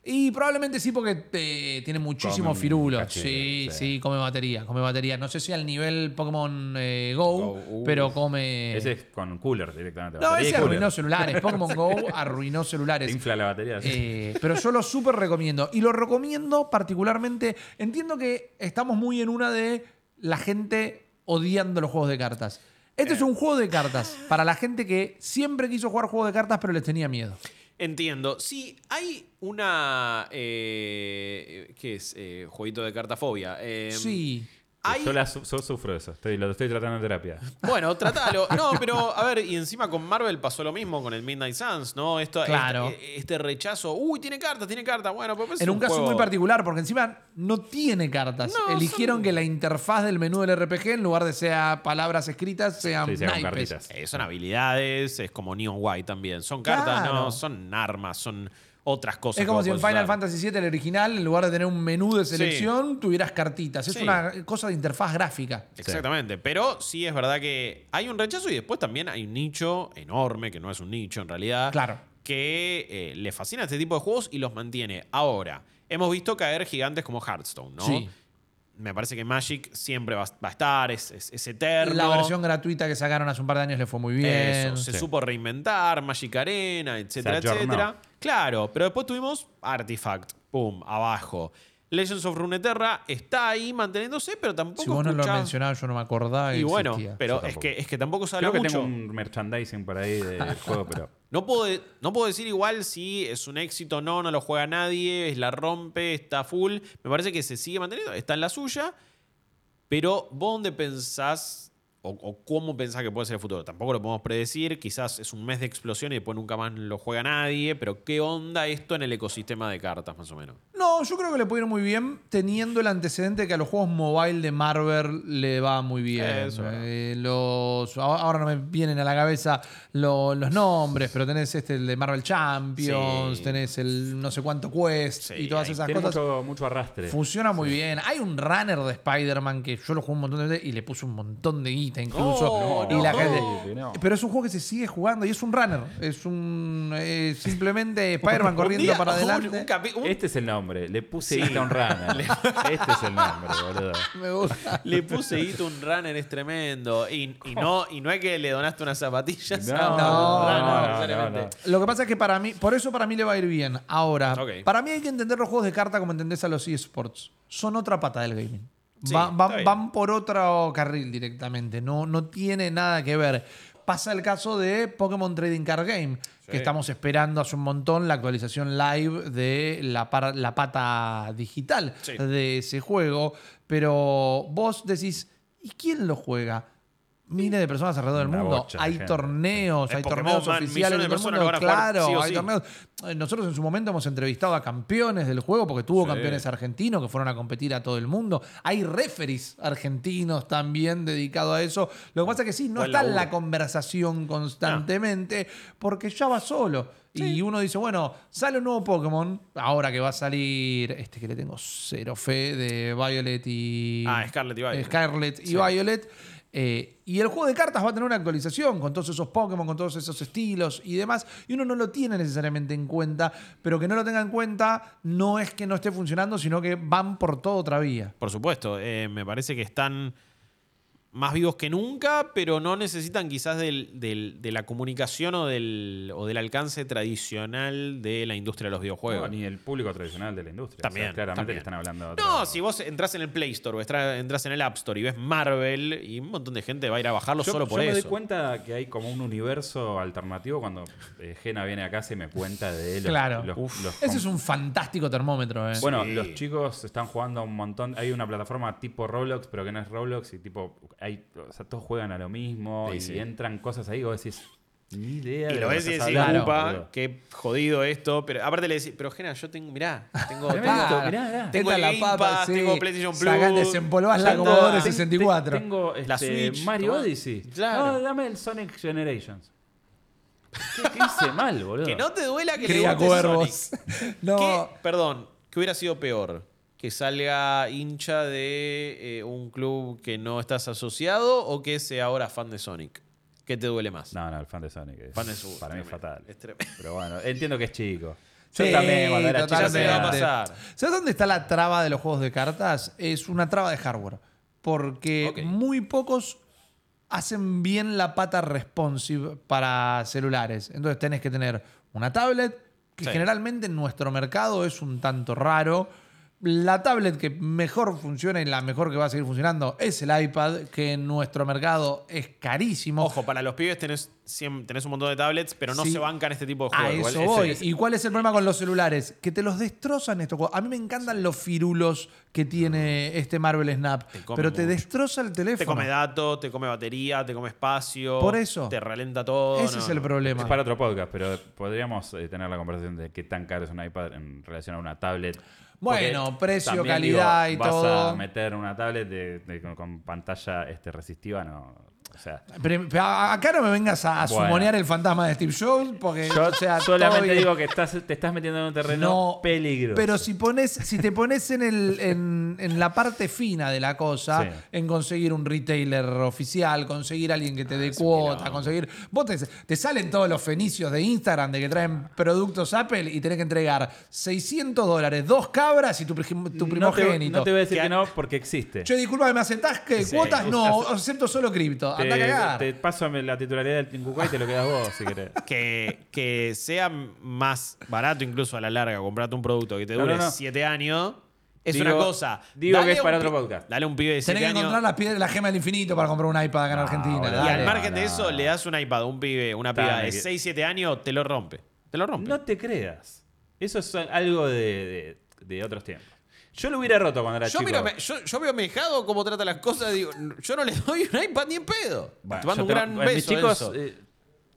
Y probablemente sí, porque eh, tiene firulos. cachito, Sí, sí, sí. come batería, come batería. No sé si al nivel Pokémon eh, Go, Go, uh. pero come. Ese es con cooler directamente. no, ese cooler. arruinó celulares. [LAUGHS] Pokémon Go arruinó Te celulares. infla la batería. así. Eh, pero yo lo súper recomiendo. Y lo recomiendo particularmente. Entiendo que estamos muy en una de la gente odiando los juegos de cartas. Este es un juego de cartas para la gente que siempre quiso jugar juegos de cartas, pero les tenía miedo. Entiendo. Sí, hay una. Eh, ¿Qué es? Eh, jueguito de cartafobia. Eh, Sí. Hay, Yo, la su- yo sufro eso. Estoy, lo estoy tratando en terapia. Bueno, tratalo. No, pero a ver, y encima con Marvel pasó lo mismo con el Midnight Suns, ¿no? Esto, Claro. este, este rechazo. Uy, tiene cartas, tiene cartas. Bueno, pues es En un caso juego- muy particular, porque encima no tiene cartas. No, Eligieron son- que la interfaz del menú del RPG, en lugar de sea palabras escritas, sean Sí, sean cartitas. Eh, son habilidades, es como Neon White también. Son cartas, Claro. no, son armas, son otras cosas. Es como si en Final usar. Fantasy VII, el original, en lugar de tener un menú de selección, tuvieras cartitas. Es Sí. una cosa de interfaz gráfica. Exactamente, pero sí es verdad que hay un rechazo y después también hay un nicho enorme, que no es un nicho en realidad, Claro. que eh, le fascina este tipo de juegos y los mantiene. Ahora, hemos visto caer gigantes como Hearthstone, ¿no? Sí. Me parece que Magic siempre va, va a estar, es, es- es eterno. La versión gratuita que sacaron hace un par de años le fue muy bien. Eso, se Sí. supo reinventar, Magic Arena, etcétera, etcétera. Claro, pero después tuvimos Artifact, pum, abajo. Legends of Runeterra está ahí manteniéndose, pero tampoco Si vos no lo mencionabas, yo no me acordaba. Y bueno, pero es tampoco. que, es que tampoco habla Creo que mucho. tengo un merchandising por ahí del [LAUGHS] juego, pero. No puedo, no puedo decir igual si es un éxito o no, no lo juega nadie, es la rompe, está full. Me parece que se sigue manteniendo, está en la suya. Pero vos dónde pensás o, o cómo pensás que puede ser el futuro. Tampoco lo podemos predecir, quizás es un mes de explosión y después nunca más lo juega nadie, pero ¿qué onda esto en el ecosistema de cartas más o menos? No, yo creo que le puede ir muy bien teniendo el antecedente de que a los juegos mobile de Marvel le va muy bien. Eso. Eh, los, ahora no me vienen a la cabeza lo- los nombres, pero tenés este el de Marvel Champions, Sí. tenés el no sé cuánto Quest Sí, y todas esas Tiene cosas. mucho, mucho arrastre. Funciona muy bien. Hay un runner de Spider-Man que yo lo jugué un montón de veces y le puse un montón de guita incluso. No, y la no. gente- No. Pero es un juego que se sigue jugando y es un runner. Es un eh, simplemente Spider-Man corriendo para adelante. un capi- un- Este es el nombre. Le puse a un runner. [LAUGHS] Este es el nombre, boludo. Me gusta. le puse hito un runner, es tremendo. Y, y no, y no es que le donaste unas zapatillas. No, a un no, runner, no, necesariamente. no, Lo que pasa es que para mí, por eso para mí le va a ir bien. Ahora, para mí hay que entender los juegos de carta como entendés a los eSports. Son otra pata del gaming. Sí, Va- van por otro carril directamente. No, no tiene nada que ver. Pasa el caso de Pokémon Trading Card Game, Sí. que estamos esperando hace un montón la actualización live de la, la pata digital Sí. de ese juego. Pero vos decís, ¿y quién lo juega? Miles de personas alrededor del mundo. bocha de Hay gente. torneos, Es hay Pokémon, torneos man, oficiales millones de de todo el personas mundo. lo van a jugar Claro, sí o hay sí. torneos. Eh, Nosotros en su momento hemos entrevistado a campeones del juego porque tuvo Sí. campeones argentinos que fueron a competir a todo el mundo. Hay referees argentinos también dedicados a eso. Lo que pasa es que sí, no Buen está en laburo. la conversación constantemente porque ya va solo. Y uno dice, bueno, sale un nuevo Pokémon, ahora que va a salir, este que le tengo cero fe, de Violet y... Ah, Scarlet y Violet. Scarlet y Sí. Violet. Eh, y el juego de cartas va a tener una actualización con todos esos Pokémon, con todos esos estilos y demás. Y uno no lo tiene necesariamente en cuenta, pero que no lo tenga en cuenta no es que no esté funcionando, sino que van por toda otra vía. Por supuesto, eh, me parece que están más vivos que nunca, pero no necesitan quizás del- del- de la comunicación o del, o del alcance tradicional de la industria de los videojuegos. No, ni el público tradicional de la industria. O sea, También, claramente también. que están hablando de No, otro- si vos entras en el Play Store o entras en el App Store y ves Marvel, y un montón de gente va a ir a bajarlo Yo, solo yo por me eso. doy cuenta que hay como un universo alternativo cuando eh, Gena viene acá se me cuenta de los, Claro. los- Uf. los Ese es un fantástico termómetro, ¿eh? Bueno, Sí. los chicos están jugando a un montón. Hay una plataforma tipo Roblox, pero que no es Roblox y tipo hay, o sea, todos juegan a lo mismo Sí, y sí. entran cosas ahí vos decís, ni idea. Y de lo que ves y decís, upa, boludo". qué jodido esto. Pero aparte le decís, pero Gena, yo tengo, mirá, tengo, tengo- mirá, mirá. Tengo la Game papa, Pass, sí. tengo PlayStation Plus. Sacá, desempolvás la Commodore ten- 64. Tengo La este, Switch, Mario. Odyssey. Claro. No, dame el Sonic Generations. ¿Qué, qué hice mal, boludo? Que no te duela que Cría le guste cuervos. Sonic. [LAUGHS] no. ¿Qué? Perdón, ¿qué hubiera sido peor? ¿Que salga hincha de eh, un club que no estás asociado o que sea ahora fan de Sonic? ¿Qué te duele más? No, no, el fan de Sonic. es- Fan de su- para mí es fatal. Es tremendo. Pero bueno, entiendo que es chico. Yo Sí, también, cuando era chico, Ya se va a pasar. ¿Sabes dónde está la traba de los juegos de cartas? Es una traba de hardware. Porque muy pocos hacen bien la pata responsive para celulares. Entonces tenés que tener una tablet, que Sí. generalmente en nuestro mercado es un tanto raro. La tablet que mejor funciona y la mejor que va a seguir funcionando es el iPad, que en nuestro mercado es carísimo. Ojo, para los pibes tenés, tenés un montón de tablets, pero no Sí. se bancan este tipo de A juegos. Igual eso voy. ese- ¿Y cuál es el problema con los celulares? Que te los destrozan estos juegos. A mí me encantan los firulos que tiene este Marvel Snap, Te pero te mucho. destroza el teléfono. Te come datos, te come batería, te come espacio. Por eso. Te ralenta todo. Ese no, es el no. problema. Es para otro podcast, pero podríamos eh, tener la conversación de qué tan caro es un iPad en relación a una tablet. Bueno, Porque precio, también, calidad y vas todo. a meter una tablet de- de- con, con pantalla este, resistiva, no. O sea, Pero, pero acá no me vengas a, Bueno. sumonear el fantasma de Steve Jobs, porque yo o sea, todo solamente digo que estás, te estás metiendo en un terreno No, peligroso. Pero si pones, si te pones en, el, en, en la parte fina de la cosa, Sí. en conseguir un retailer oficial, conseguir alguien que te Ah, dé un cuota, conseguir. Vos te, te salen todos los fenicios de Instagram de que traen productos Apple y tenés que entregar 600 dólares, dos cabras y tu, tu no te, primogénito. no te voy a decir Que- que no porque existe. Che, disculpa, ¿me aceptás que Sí. cuotas? No, acepto solo cripto. Te, Anda a cagar. te paso la titularidad del Tincucay y te lo quedas vos si querés. [LAUGHS] que, que sea más barato incluso a la larga comprarte un producto que te dure no, no. 7 años es Digo- una cosa. digo Dale que es un para pi- otro podcast. Dale un pibe de 7 Tenés que años. encontrar la, piedra- la gema del infinito para comprar un iPad acá en Argentina. Y dale. al margen de eso, no. le das un iPad a un pibe, una piba de que- 6, 7 años, te lo rompe. Te lo rompe. No te creas. Eso es algo de, de- de otros tiempos. Yo lo hubiera roto cuando era yo, chico. yo, yo veo hijado cómo trata las cosas. Digo, yo no le doy un iPad ni en pedo. Bueno, te mando un te- gran mis beso. chicos Enzo. eh,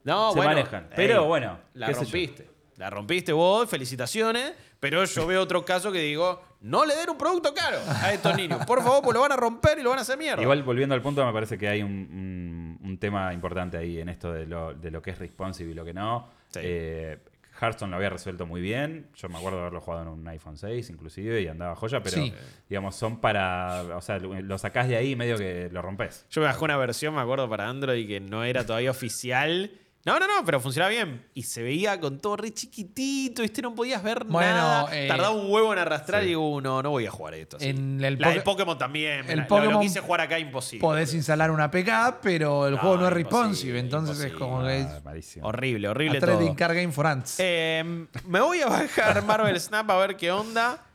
no, se bueno, manejan. Pero ey, bueno, La rompiste. La rompiste vos, felicitaciones. Pero yo veo otro caso que digo, no le den un producto caro a estos [LAUGHS] niños. Por favor, pues lo van a romper y lo van a hacer mierda. Igual volviendo al punto, me parece que hay un, un- un tema importante ahí en esto de lo, de lo que es responsive y lo que no. Sí. Eh, Hearthstone lo había resuelto muy bien. Yo me acuerdo de haberlo jugado en un iPhone 6 inclusive y andaba joya, pero Sí. digamos, son para... O sea, lo, lo sacás de ahí y medio que lo rompes. Yo me bajé una versión, me acuerdo, para Android que no era todavía oficial. No, no, no, pero funcionaba bien. Y se veía con todo re chiquitito, ¿viste? No podías ver Bueno, nada. eh, Tardaba un huevo en arrastrar sí. y digo, no, no voy a jugar esto. así. En el La del Pokémon también. el la- Pokémon lo quise jugar acá imposible. Podés instalar una PK, pero el No, juego no es responsive. Entonces es como que es Ah, malísimo. Horrible, horrible a trading todo. card game for ants. Eh, me voy a bajar Marvel Snap a ver qué onda.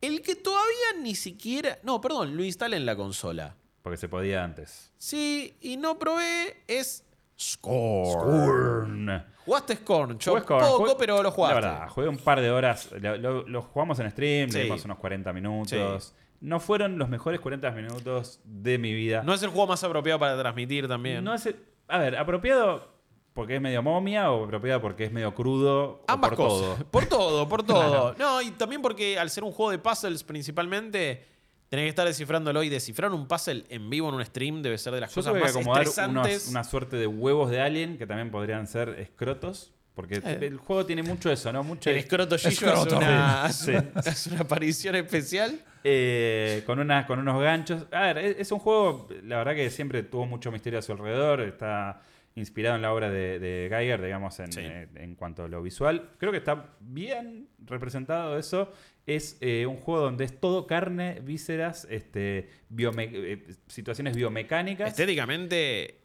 El que todavía ni siquiera... No, perdón, lo instalé en la consola. Porque se podía antes. Sí, y no probé es Scorn. ¿Jugaste Scorn? Yo Jugué Scorn, poco, jugué- pero lo jugaste. La verdad, jugué un par de horas. Lo, lo- lo jugamos en stream, Sí. le dimos unos 40 minutos. No fueron los mejores 40 minutos de mi vida. No es el juego más apropiado para transmitir también. No es el- a ver, apropiado porque es medio momia o apropiado porque es medio crudo Ambas o por cosas. todo. Por todo, por todo. [LAUGHS] No, y también porque al ser un juego de puzzles principalmente, tenés que estar descifrándolo y descifrar un puzzle en vivo en un stream debe ser de las Yo cosas más estresantes. unos- una suerte de huevos de alien que también podrían ser escrotos. Porque Eh. el juego tiene mucho eso, ¿no? Mucho El escroto Gillo hace Escroto. una, hace [LAUGHS] Sí. [LAUGHS] una- hace una aparición especial. Eh, con, una, con unos ganchos. A ver, es, es un juego, la verdad que siempre tuvo mucho misterio a su alrededor. Está inspirado en la obra de, de Geiger, digamos, en, Sí. en- en cuanto a lo visual. Creo que está bien representado eso. Es eh, un juego donde es todo carne, vísceras, este, biome- eh, situaciones biomecánicas. Estéticamente,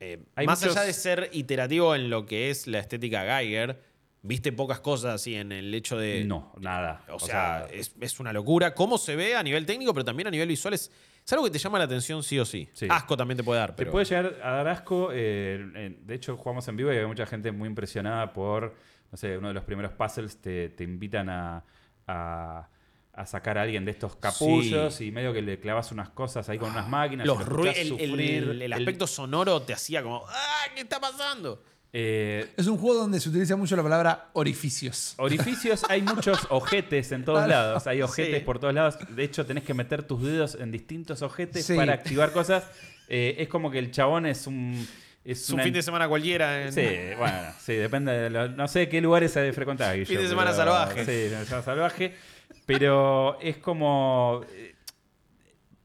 eh, Hay más muchos- allá de ser iterativo en lo que es la estética Geiger, viste pocas cosas así en el hecho de. No, nada. O, sea, es, es una locura. Cómo se ve a nivel técnico, pero también a nivel visual es, es algo que te llama la atención sí o sí. Sí. Asco también te puede dar. Te puede llegar a dar asco. eh, de hecho, jugamos en vivo y hay mucha gente muy impresionada por, no sé, uno de los primeros puzzles te, te invitan a, a- a sacar a alguien de estos capullos Sí. y medio que le clavas unas cosas ahí con unas máquinas. y Los lo el, el- sufrir. el- el aspecto sonoro te hacía como, ¡ah! ¿Qué está pasando? Eh, Es un juego donde se utiliza mucho la palabra orificios. Orificios, hay muchos [LAUGHS] ojetes en todos lados. Hay ojetes Sí. por todos lados. De hecho, tenés que meter tus dedos en distintos ojetes Sí. para activar cosas. Eh, es como que el chabón es un. Es, Es un fin de semana cualquiera. en- Sí, bueno, sí, depende de lo- No sé qué lugares ha de frecuentar. Guillo, Fin de semana pero- salvaje. Sí, fin de semana salvaje. Pero es como. eh,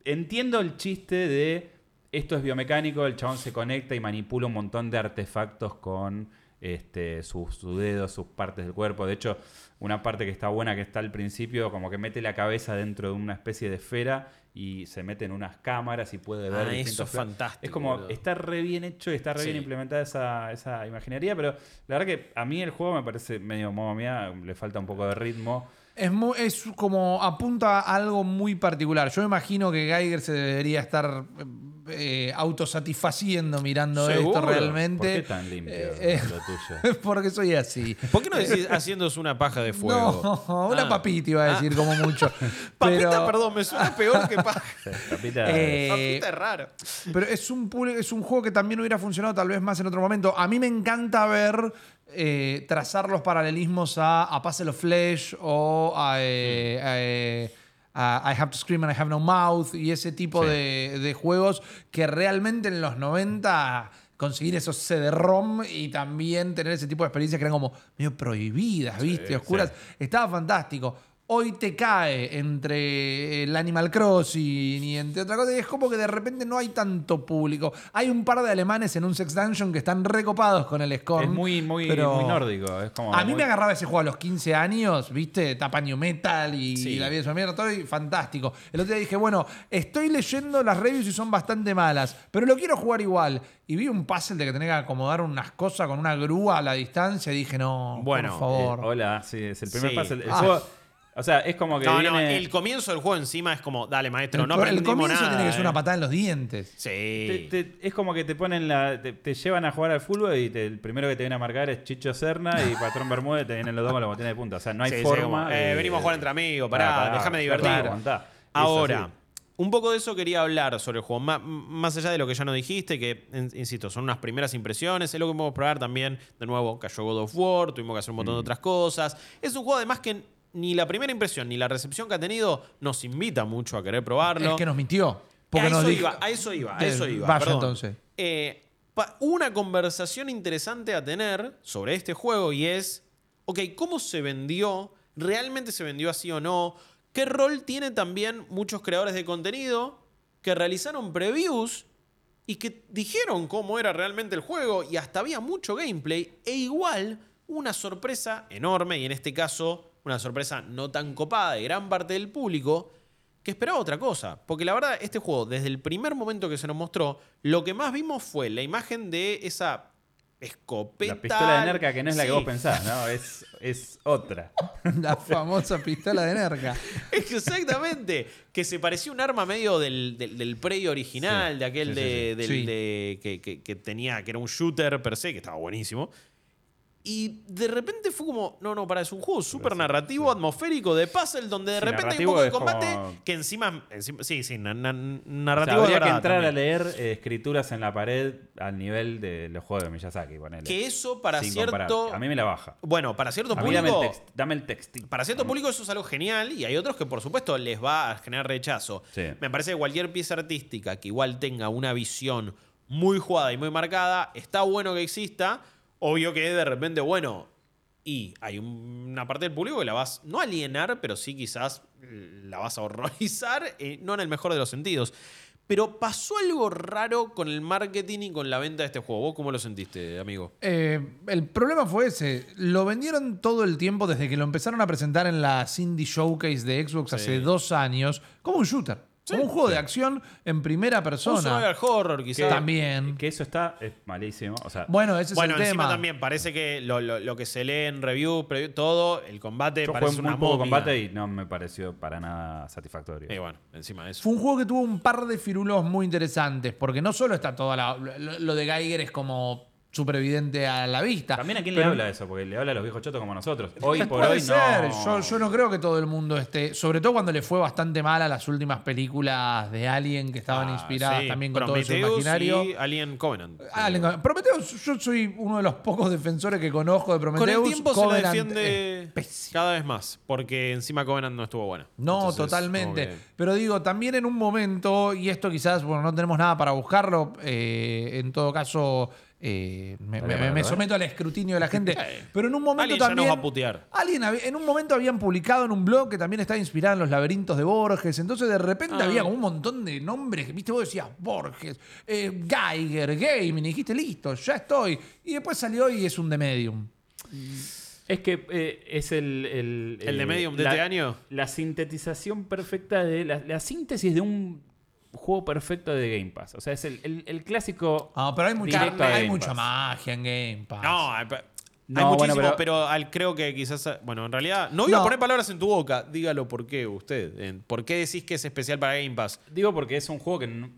Entiendo el chiste de esto es biomecánico, el chabón se conecta y manipula un montón de artefactos con este, sus, sus dedos, sus partes del cuerpo. De hecho, una parte que está buena que está al principio, como que mete la cabeza dentro de una especie de esfera y se mete en unas cámaras y puede ver. Ah, distintos eso es fantástico, Es como, está re bien hecho y está re bien implementada esa, esa imaginería, pero la verdad que a mí el juego me parece medio mía, le falta un poco de ritmo. Es, es como apunta a algo muy particular. Yo me imagino que Geiger se debería estar eh, autosatisfaciendo mirando ¿Seguro? esto realmente. ¿Por qué tan limpio Eh, eh, lo tuyo? [LAUGHS] porque soy así. ¿Por qué no decís [LAUGHS] haciéndose una paja de fuego? No, una Ah. papita iba a decir como mucho. [LAUGHS] Papita, Pero- perdón, me suena peor que paja. Papita, Eh, Papita es raro. Pero es un, es un juego que también hubiera funcionado tal vez más en otro momento. A mí me encanta ver eh, trazar los paralelismos a, a Puzzle of Flesh o a, eh, a, eh, a I Have to Scream and I Have No Mouth y ese tipo Sí. de, de juegos que realmente en los 90 conseguir esos CD-ROM y también tener ese tipo de experiencias que eran como medio prohibidas, ¿viste? Oscuras. Estaba fantástico. Hoy te cae entre el Animal Crossing y entre otra cosa y es como que de repente no hay tanto público. Hay un par de alemanes en un Sex Dungeon que están recopados con el Scorn. es muy, muy, pero muy nórdico. Es como A mí me agarraba ese juego a los 15 años, ¿viste? Tapa New Metal y, Sí. la vida de su mierda, todo y fantástico. El otro día dije, bueno, estoy leyendo las reviews y son bastante malas, pero lo quiero jugar igual. Y vi un puzzle de que tenía que acomodar unas cosas con una grúa a la distancia y dije, no, Bueno, por favor. Eh, hola, sí, es el primer Sí. puzzle. El Ah. juego- o sea, es como que No, no, viene- el comienzo del juego encima es como, dale, maestro, el, no co- el aprendimos comienzo nada. tiene que ser eh. una patada en los dientes. Sí. Te- te- es como que te ponen la. Te, te llevan a jugar al fútbol y te- el primero que te viene a marcar es Chicho Serna y [LAUGHS] Patrón Bermúdez te vienen los dos con los botines de punta. O sea, no hay Sí, sí, forma. como, eh, venimos a jugar entre amigos, pará, déjame divertir. Ahora, un poco de eso quería hablar sobre el juego. Má- más allá de lo que ya no dijiste, que, insisto, son unas primeras impresiones. Es lo que podemos probar también. De nuevo, cayó God of War, tuvimos que hacer un montón de Mm. otras cosas. Es un juego, además, que ni la primera impresión ni la recepción que ha tenido nos invita mucho a querer probarlo. Es que nos mintió. Porque a, nos eso dijo- iba, a eso iba, a eso iba. Vaya perdón. entonces. Eh, una conversación interesante a tener sobre este juego y es, ok, ¿cómo se vendió? ¿Realmente se vendió así o no? ¿Qué rol tiene también muchos creadores de contenido que realizaron previews y que dijeron cómo era realmente el juego y hasta había mucho gameplay e igual una sorpresa enorme y en este caso una sorpresa no tan copada de gran parte del público que esperaba otra cosa. Porque la verdad, este juego, desde el primer momento que se nos mostró, lo que más vimos fue la imagen de esa escopeta. La pistola de Nerca que no es la que Sí. vos pensás, ¿no? Es, es otra. [LAUGHS] La famosa pistola de Nerca. [LAUGHS] Exactamente. Que se parecía un arma medio del, del, del Prey original, Sí. de aquel Sí, sí, de, sí. del- Sí. de- que, que- que tenía, que era un shooter per se, que estaba buenísimo. Y de repente fue como, no, no, para, es un juego súper narrativo, sí. atmosférico, de puzzle, donde de Sí, repente hay un narrativo poco de combate como- que encima, encima- sí, sí, na- na- O sea, narrativo de habría que entrar también. a leer eh, escrituras en la pared al nivel de los juegos de Miyazaki, ponele. Que eso para Sin cierto... comparar. A mí me la baja. Bueno, para cierto A mí dame el, público... text, dame el. Para cierto público eso es algo genial y hay otros que por supuesto les va a generar rechazo. Sí. Me parece que cualquier pieza artística que igual tenga una visión muy jugada y muy marcada, está bueno que exista. Obvio que de repente, bueno, y hay un- una parte del público que la vas, no alienar, pero sí quizás la vas a horrorizar, eh, no en el mejor de los sentidos. Pero pasó algo raro con el marketing y con la venta de este juego. ¿Vos cómo lo sentiste, amigo? Eh, el problema fue ese. Lo vendieron todo el tiempo desde que lo empezaron a presentar en la Cindy Showcase de Xbox Sí. hace dos años como un shooter. Sí. como un juego Sí. de acción en primera Un persona. survival horror, quizás. También. Que eso está es malísimo. O sea, Bueno, ese es Bueno, el encima tema. también parece que lo, lo- lo que se lee en review, preview, todo, el combate yo parece jugué una poco combate y no me pareció para nada satisfactorio. Y bueno, encima de eso. Fue un juego que tuvo un par de firulos muy interesantes, porque no solo está toda la. Lo, lo de Geiger es como súper evidente a la vista. También a quién pero- le habla eso, porque le habla a los viejos chotos como nosotros. Hoy por Puede hoy ser. no. Yo, yo no creo que todo el mundo esté. Sobre todo cuando le fue bastante mal a las últimas películas de Alien que estaban Ah, inspiradas sí, también con todo su Prometheus imaginario. Y Alien Covenant. Alien- Prometheus, yo soy uno de los pocos defensores que conozco de Con Prometheus. el tiempo se la Covenant defiende es cada vez más, porque encima Covenant no estuvo buena. No, Entonces, totalmente. Pero digo, también en un momento, y esto quizás, bueno, no tenemos nada para buscarlo, eh, en todo caso, eh, me, someto al escrutinio de la [LAUGHS] gente. pero en un momento Alguien ya también. nos va a putear. Alguien había- en un momento habían publicado en un blog que también estaba inspirado en los laberintos de Borges. Entonces, de repente Ah. había como un montón de nombres que, viste, vos decías Borges, eh, Geiger, Gaming, y dijiste, listo, ya estoy. Y después salió y es un The Medium. Es que eh, es el. El, ¿El de eh, Medium de la- este año? La sintetización perfecta de. La, la síntesis de un juego perfecto de Game Pass. O sea, es el, el- el clásico. Ah, pero hay mucha, a hay magia en Game Pass. No, hay, hay muchísimo, bueno, pero, pero- al- creo que quizás. Bueno, en realidad. No iba a No. poner palabras en tu boca. Dígalo por qué usted. En- ¿Por qué decís que es especial para Game Pass? Digo porque es un juego que. no-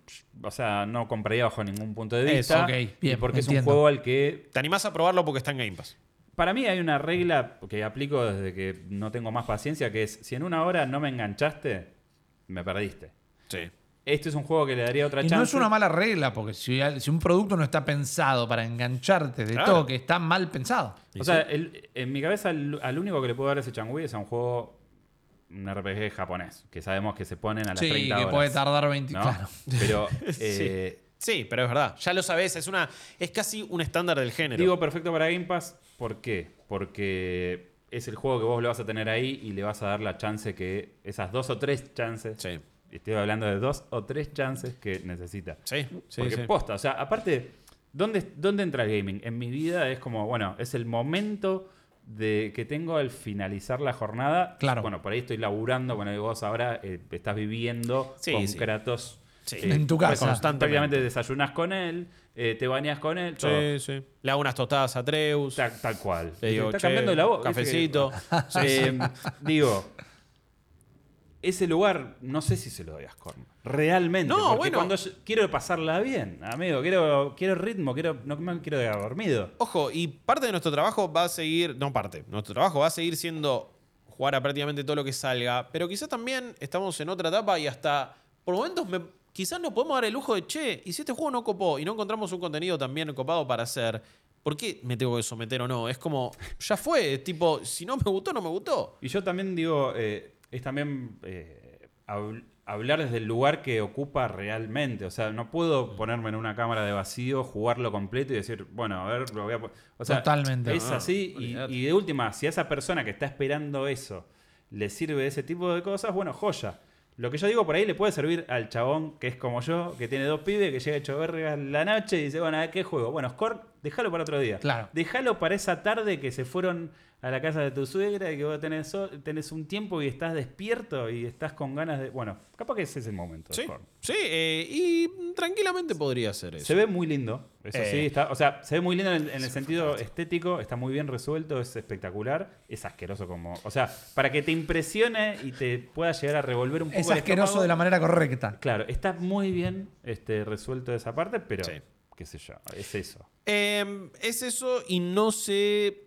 o sea, no compraría bajo ningún punto de Eso, vista. y bien, porque es un juego al que Te animás a probarlo porque está en Game Pass. Para mí hay una regla que aplico desde que no tengo más paciencia, que es, si en una hora no me enganchaste, me perdiste. Sí. Este es un juego que le daría otra Y chance. no es una mala regla, porque si, si un producto no está pensado para engancharte de Claro. toque, está mal pensado. O sea, el- en mi cabeza, al, al único que le puedo dar ese changui es a un juego, un RPG japonés, que sabemos que se ponen a las Sí, 30 que horas. puede tardar 20. ¿no? Claro. Pero [LAUGHS] eh, Sí, pero es verdad. Ya lo sabés. Es, una, es casi un estándar del género. digo perfecto para Game Pass, ¿por qué? Porque es el juego que vos le vas a tener ahí y le vas a dar la chance que, esas dos o tres chances, sí. Estoy hablando de dos o tres chances que necesita. Sí, sí, Porque sí. posta, o sea, aparte, ¿dónde, ¿dónde entra el gaming? En mi vida es como, bueno, es el momento de que tengo al finalizar la jornada. Claro. Bueno, por ahí estoy laburando, bueno, y vos ahora eh, estás viviendo Sí, con sí. Kratos. Sí. En tu casa. Constantemente. Desayunas con él, eh, te bañas con él, todo. Sí, sí. Le hago unas tostadas a Treus. Tal, tal cual. Le digo, está "Che, cambiando la voz. ¿viste Cafecito. [LAUGHS] [LAUGHS] Eh, digo, ese lugar, no sé si se lo doy a Scorn. Realmente. No, porque bueno. cuando yo- quiero pasarla bien, amigo. Quiero, quiero ritmo, quiero, no me quiero quedar dormido. Ojo, y parte de nuestro trabajo va a seguir, no parte, nuestro trabajo va a seguir siendo jugar a prácticamente todo lo que salga, pero quizás también estamos en otra etapa y hasta por momentos me- quizás nos podemos dar el lujo de, che, y si este juego no copó y no encontramos un contenido también copado para hacer, ¿por qué me tengo que someter o no? Es como, ya fue, tipo, si no me gustó, no me gustó. Y yo también digo, eh, es también eh, hab- hablar desde el lugar que ocupa realmente. O sea, no puedo ponerme en una cámara de vacío, jugarlo completo y decir, bueno, a ver, lo voy a... po-". O sea, Totalmente. Es Ah, así. Y, de última, si a esa persona que está esperando eso le sirve ese tipo de cosas, bueno, joya. Lo que yo digo por ahí le puede servir al chabón que es como yo, que tiene dos pibes, que llega hecho verga la noche y dice, bueno, ¿a qué juego? Bueno, Score, déjalo para otro día. Claro. Déjalo para esa tarde que se fueron a la casa de tu suegra y que vos tenés, so- tenés un tiempo y estás despierto y estás con ganas de... Bueno, capaz que ese es el momento. de Sí, sí, eh, y tranquilamente podría ser eso. Se ve muy lindo, eso Eh. sí, está, o sea, se ve muy lindo en, el- en el sentido estético, está muy bien resuelto, es espectacular, es asqueroso como, o sea, para que te impresione y te pueda llegar a revolver un poco Es asqueroso estómago, de la manera correcta. Claro, está muy bien este, resuelto esa parte, pero Sí. qué sé yo, es eso. Eh, es eso y no sé.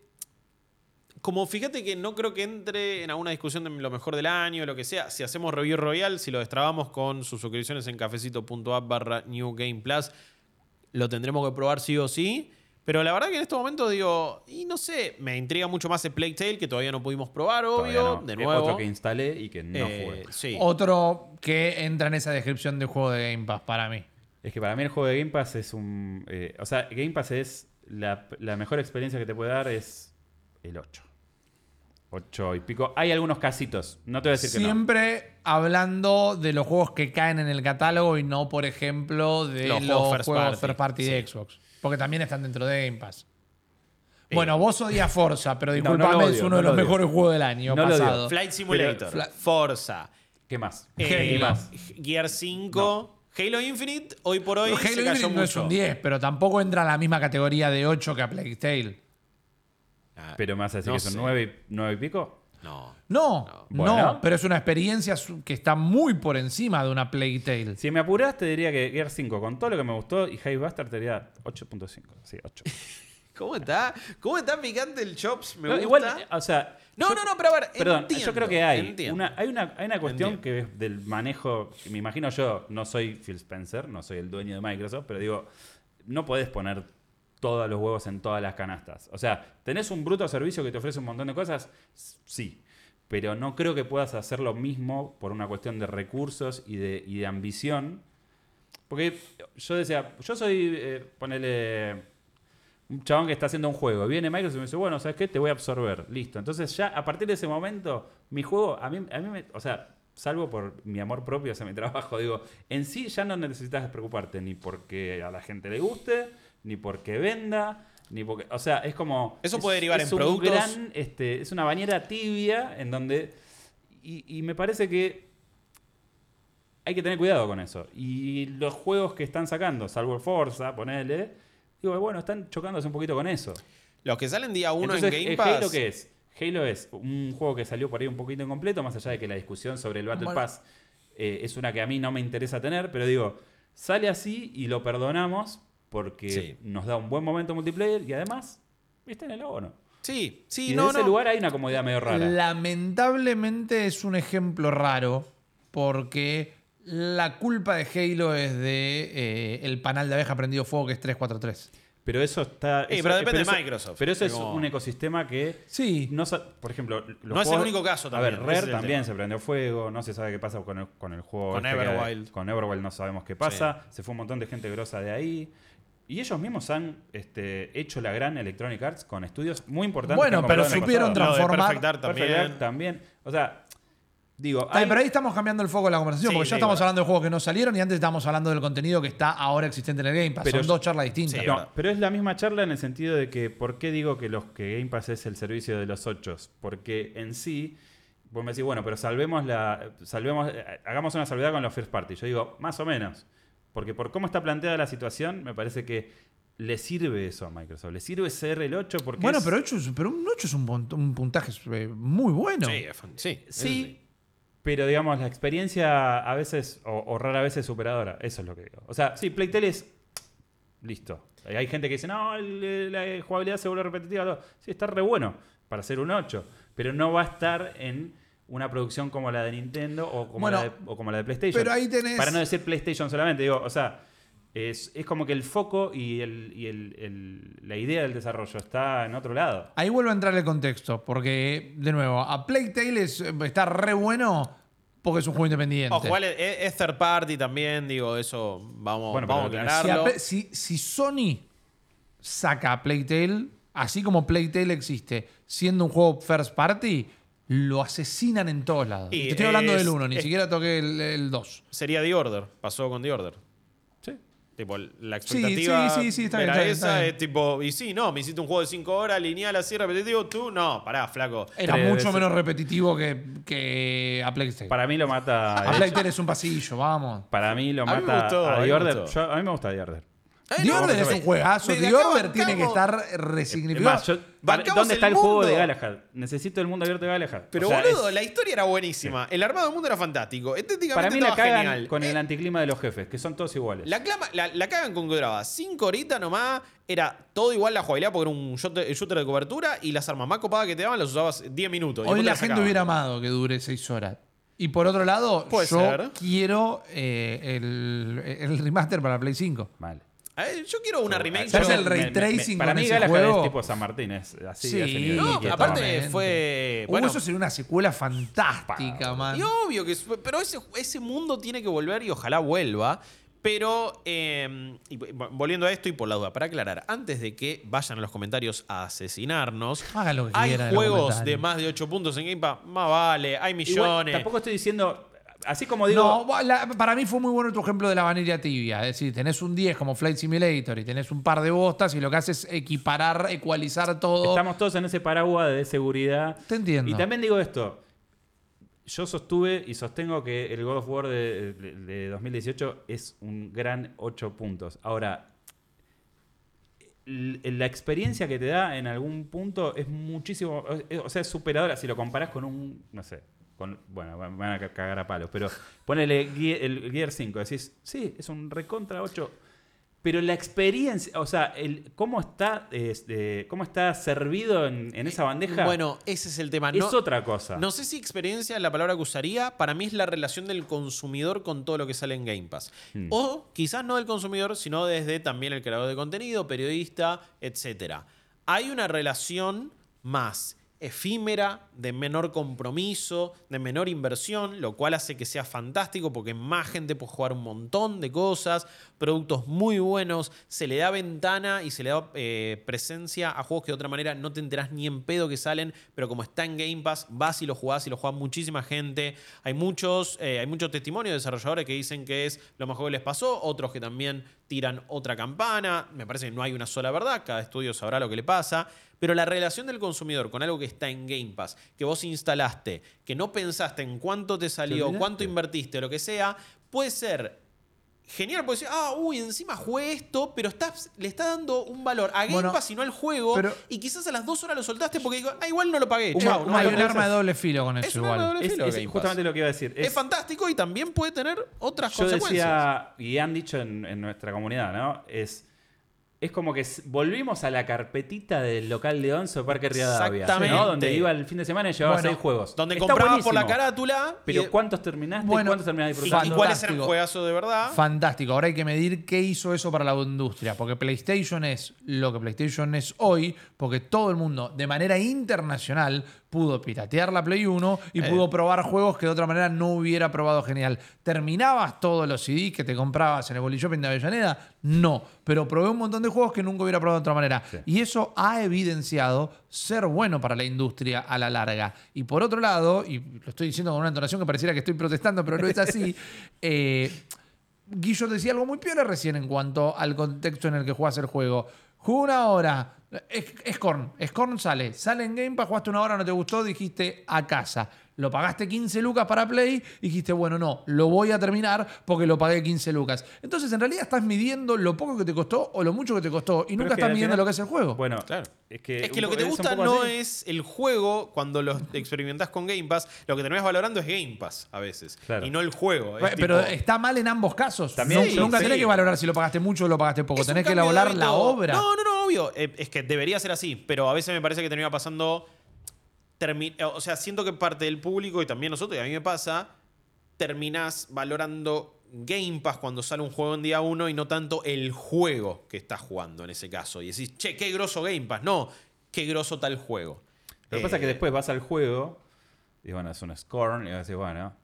Como fíjate que no creo que entre en alguna discusión de lo mejor del año, lo que sea. Si hacemos review royal, si lo destrabamos con sus suscripciones en cafecito.app barra New Game Plus, lo tendremos que probar sí o sí. Pero la verdad que en este momento digo, y no sé, me intriga mucho más el Plague Tale, que todavía no pudimos probar, obvio. no. De nuevo. Otro que instalé y que no Eh, jugué. sí. Otro que entra en esa descripción de juego de Game Pass para mí. Es que para mí el juego de Game Pass es un... eh, o sea, Game Pass es... La, la mejor experiencia que te puede dar es el 8. 8 y pico. Hay algunos casitos, no te voy a decir que no. Siempre hablando de los juegos que caen en el catálogo y no, por ejemplo, de Los los, juegos juegos first first party. party, de Xbox. Porque también están dentro de Game Pass. Bueno, vos odias Forza, pero no disculpame, es uno no de los odio. mejores juegos del año pasado. Flight Simulator, Fla- Forza, ¿Qué más? eh, ¿Qué más? Gear 5, Halo Infinite, hoy por hoy Halo se Infinite cayó no es mucho. un 10, pero tampoco entra en la misma categoría de 8 que a Plague Tale. Ah, Pero me vas a decir no que son sé. 9, y pico. No. No, no, Bueno. pero es una experiencia su- que está muy por encima de una Plague Tale. Si me apuras, te diría que Gear 5, con todo lo que me gustó, y High Buster te diría 8.5. Sí, 8. [LAUGHS] ¿Cómo está? ¿Cómo está picante el Chops? Me No, gusta. igual, eh, o sea. No, yo- no, no, pero a ver, Perdón, entiendo, yo creo que hay entiendo. una, hay una, hay una cuestión Entiendo. que es del manejo. que Me imagino yo, no soy Phil Spencer, no soy el dueño de Microsoft, pero digo, no podés poner todos los huevos en todas las canastas. O sea, ¿tenés un bruto servicio que te ofrece un montón de cosas? Sí. Pero no creo que puedas hacer lo mismo por una cuestión de recursos y de, y de ambición. Porque yo decía, yo soy, eh, ponele, un chabón que está haciendo un juego. Viene Microsoft y me dice, bueno, ¿sabes qué? Te voy a absorber. Listo. Entonces ya a partir de ese momento, mi juego, a mí, a mí me, o sea, salvo por mi amor propio hacia mi [LAUGHS] trabajo, digo, en sí ya no necesitas preocuparte ni porque a la gente le guste, ni porque venda, ni porque, o sea, es como... Eso es- puede derivar es en un productos. gran, este, es una bañera tibia en donde... Y, y me parece que hay que tener cuidado con eso. Y los juegos que están sacando, salvo el Forza, ponele, digo, bueno, están chocándose un poquito con eso. Los que salen día 1 en Entonces, Game ¿eh, Pass. ¿Halo qué es? Halo es un juego que salió por ahí un poquito incompleto, más allá de que la discusión sobre el Battle Bueno. Pass eh, es una que a mí no me interesa tener, pero digo, sale así y lo perdonamos porque Sí. nos da un buen momento multiplayer y además, viste en el abono. Sí, sí, y no, de ese no. lugar hay una comodidad medio rara. Lamentablemente es un ejemplo raro porque la culpa de Halo es de eh, el panal de abeja prendido fuego que es 343. Pero eso está. Eh, eso- pero depende de eso- Microsoft. Pero eso es un ecosistema que Sí. No por ejemplo, los No es el único caso A también, ver, ese Rare también se prendió fuego, no se sabe qué pasa con el, con el juego. Con este que- Everwild. con Everwild no sabemos qué pasa. Se fue un montón de gente grosa de ahí. Y ellos mismos han este, hecho la gran Electronic Arts con estudios muy importantes. Bueno, que han pero comprado en el supieron transformar- Perfect Dark Perfect también. Dark también. O sea, digo, hay- pero ahí estamos cambiando el foco de la conversación, Sí, porque ya estamos hablando de juegos que no salieron y antes estábamos hablando del contenido que está ahora existente en el Game Pass. Pero Son yo- dos charlas distintas. Sí, No, pero es la misma charla en el sentido de que, ¿por qué digo que, los, que Game Pass es el servicio de los ocho? Porque en sí, vos me decís, bueno, pero salvemos la. salvemos eh, Hagamos una salvedad con los first party. Yo digo, más o menos. Porque por cómo está planteada la situación, me parece que le sirve eso a Microsoft. Le sirve ser el 8 porque. Bueno, es- pero, ocho es- pero un 8 es un, pun- un puntaje eh, muy bueno. Sí, sí, Sí, pero digamos, la experiencia a veces, o, o rara vez es superadora. Eso es lo que digo. O sea, sí, Playtel es. Listo. Hay gente que dice, no, el- la jugabilidad se vuelve repetitiva. todo. Sí, está re bueno para ser un 8. Pero no va a estar en una producción como la de Nintendo o como, Bueno, la, de, o como la de PlayStation. pero ahí tenés- Para no decir PlayStation solamente, digo, o sea. Es, es como que el foco y, el, y el- el- la idea del desarrollo está en otro lado. Ahí vuelvo a entrar el contexto, porque, de nuevo, a Plague Tale es- está re bueno porque es un juego independiente. Ojo, igual es, es third party también, digo, eso vamos, Bueno, vamos a pero si, a aclararlo. Si- si Sony saca a Plague Tale, así como Plague Tale existe, siendo un juego first party, lo asesinan en todos lados. Y Te estoy hablando es- del 1, ni es- siquiera toqué el 2. Sería The Order, pasó con The Order. Sí. Tipo, la Sí, expectativa sí, sí, sí, está bien, era está bien, está esa, bien. es tipo, y sí, no, me hiciste un juego de 5 horas, lineal así, repetitivo, tú, no, pará, flaco. Era Tres mucho veces. menos repetitivo que, que a Plague. Para mí lo mata. A Plague Tale es un pasillo, vamos. Para mí lo A mí me mata gustó, a a mí The me Order. gustó. Yo- a mí me gusta The Order. Ay, The no, Order es un juegazo. me- The acá Order tiene que estar resignificado. Más, yo- ¿dónde está el el, juego de Galahad? Necesito el mundo abierto de Galahad. Pero O sea, boludo, es- la historia era buenísima. El armado del mundo era fantástico. Estéticamente para mí la cagan genial. con Eh, el anticlima de los jefes, que son todos iguales. La, clama- la, la cagan con que duraba 5 horitas nomás, era todo igual la jugabilidad porque era un shooter, shooter de cobertura y las armas más copadas que te daban las usabas 10 minutos. Hoy la te gente hubiera amado que dure seis horas. Y por otro lado, yo ser. quiero eh, el, el remaster para Play 5. Vale. Eh, yo quiero una remake. ¿Sabes yo- el ray tracing Para con mí ese Galahad juego? es tipo San Martín, es así. Sí, a ese nivel. No, aparte fue. Uh, Bueno, eso sería una secuela fantástica, man. y obvio que. Pero ese, ese mundo tiene que volver y ojalá vuelva. Pero, eh, y vo- volviendo a esto y por la duda, para aclarar, antes de que vayan a los comentarios a asesinarnos, Hagan lo que hay quieran en los juegos comentarios. de más de 8 puntos en Game Pass, más vale, hay Igual, millones. tampoco estoy diciendo, así como digo, No, la- para mí fue muy bueno tu ejemplo de la vanilla tibia. Es decir, tenés un 10 como Flight Simulator y tenés un par de bostas y lo que haces es equiparar, ecualizar todo. Estamos todos en ese paraguas de seguridad. Te entiendo. Y también digo esto. Yo sostuve y sostengo que el God of War de, de- de 2018 es un gran 8 puntos. Ahora, la experiencia que te da en algún punto es muchísimo. O sea, es superadora si lo comparás con un. No sé. Con, bueno, me van a cagar a palos. Pero ponele el Gear 5. Decís, sí, es un recontra 8. Pero la experiencia, o sea, el, cómo está este, cómo está servido en, en esa bandeja Bueno, ese es el tema. es No, otra cosa. no sé si experiencia es la palabra que usaría. Para mí es la relación del consumidor con todo lo que sale en Game Pass. Hmm. O quizás no del consumidor, sino desde también el creador de contenido, periodista, etc. Hay una relación más efímera, de menor compromiso, de menor inversión, lo cual hace que sea fantástico porque más gente puede jugar un montón de cosas, productos muy buenos, se le da ventana y se le da eh, presencia a juegos que de otra manera no te enterás ni en pedo que salen, pero como está en Game Pass, vas y lo jugás y lo juega muchísima gente. Hay muchos, eh, hay muchos testimonios de desarrolladores que dicen que es lo mejor que les pasó, otros que también tiran otra campana. Me parece que no hay una sola verdad, cada estudio sabrá lo que le pasa. Pero la relación del consumidor con algo que está en Game Pass, que vos instalaste, que no pensaste en cuánto te salió, cuánto invertiste, lo que sea, puede ser genial. Puede ser, ah, uy, encima jugué esto, pero estás, le está dando un valor a Game Bueno, Pass y no al juego. pero- y quizás a las dos horas lo soltaste porque digo, ah, igual no lo pagué. Un- chao, un- no hay lo un pagué. arma de doble filo con eso Es un arma de igual. doble Es, filo es Game Pass. justamente lo que iba a decir. Es, Es- fantástico y también puede tener otras yo consecuencias. decía, y han dicho en, en nuestra comunidad, ¿no? Es, es como que volvimos a la carpetita del local de Once o Parque Rivadavia. Exactamente. ¿no? Donde iba el fin de semana y llevaba Bueno, seis juegos. Donde Está comprabas por la carátula. y- Pero ¿cuántos terminaste Bueno, y cuántos terminaste y, disfrutando? y cuáles eran juegazos de verdad. Fantástico. Ahora hay que medir qué hizo eso para la industria. Porque PlayStation es lo que PlayStation es hoy, porque todo el mundo, de manera internacional, pudo piratear la Play 1 y Eh. pudo probar juegos que de otra manera no hubiera probado genial. ¿Terminabas todos los CDs que te comprabas en el Bolly Shopping de Avellaneda? No. Pero probé un montón de juegos que nunca hubiera probado de otra manera. Sí. Y eso ha evidenciado ser bueno para la industria a la larga. Y por otro lado, y lo estoy diciendo con una entonación que pareciera que estoy protestando, pero no es así. [LAUGHS] eh, Guillo decía algo muy piola recién en cuanto al contexto en el que jugás el juego. Jugué una hora. Es Scorn. Scorn sale. Sale en Game Pass, jugaste una hora, no te gustó, dijiste a casa. Lo pagaste 15 lucas para Play y dijiste, bueno, no, lo voy a terminar porque lo pagué 15 lucas. Entonces, en realidad estás midiendo lo poco que te costó o lo mucho que te costó y Pero nunca es que estás midiendo final- lo que es el juego. Bueno, Claro. es que, Es que un lo que te gusta no así. es el juego cuando lo experimentás con Game Pass. Lo que terminás valorando es Game Pass a veces. Claro. Y no el juego. Es Pero tipo- está mal en ambos casos. También, No- sí, nunca sí. tenés que valorar si lo pagaste mucho o lo pagaste poco. Tenés que elaborar la obra. No, no, no, obvio. Eh, es que debería ser así. Pero a veces me parece que termina pasando. Eh, o sea, siento que parte del público y también nosotros, y a mí me pasa, terminás valorando Game Pass cuando sale un juego en día uno y no tanto el juego que estás jugando en ese caso. Y decís, che, qué grosso Game Pass. No, qué grosso tal juego. Lo que pasa es que Eh, después vas al juego y bueno, es un Scorn y vas a decir, bueno,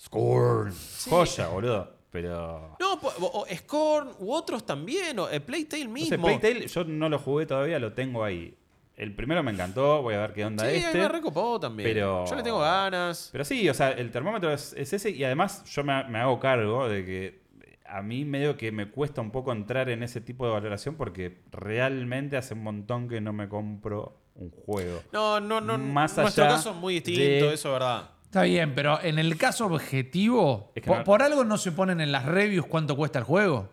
Scorn, joya, boludo. Pero. No, o, o Scorn u otros también, o eh, Playtale No mismo. sé, Playtale yo no lo jugué todavía, lo tengo ahí. El primero me encantó, voy a ver qué onda sí, este. me recopó también. pero- Yo le tengo ganas. Pero sí, o sea, el termómetro es, es ese y además yo me, me hago cargo de que a mí medio que me cuesta un poco entrar en ese tipo de valoración porque realmente hace un montón que no me compro un juego. No, no, no. Más nuestro allá caso es muy distinto, de- eso es verdad. Está bien, pero en el caso objetivo, Es que por, no- por algo no se ponen en las reviews cuánto cuesta el juego.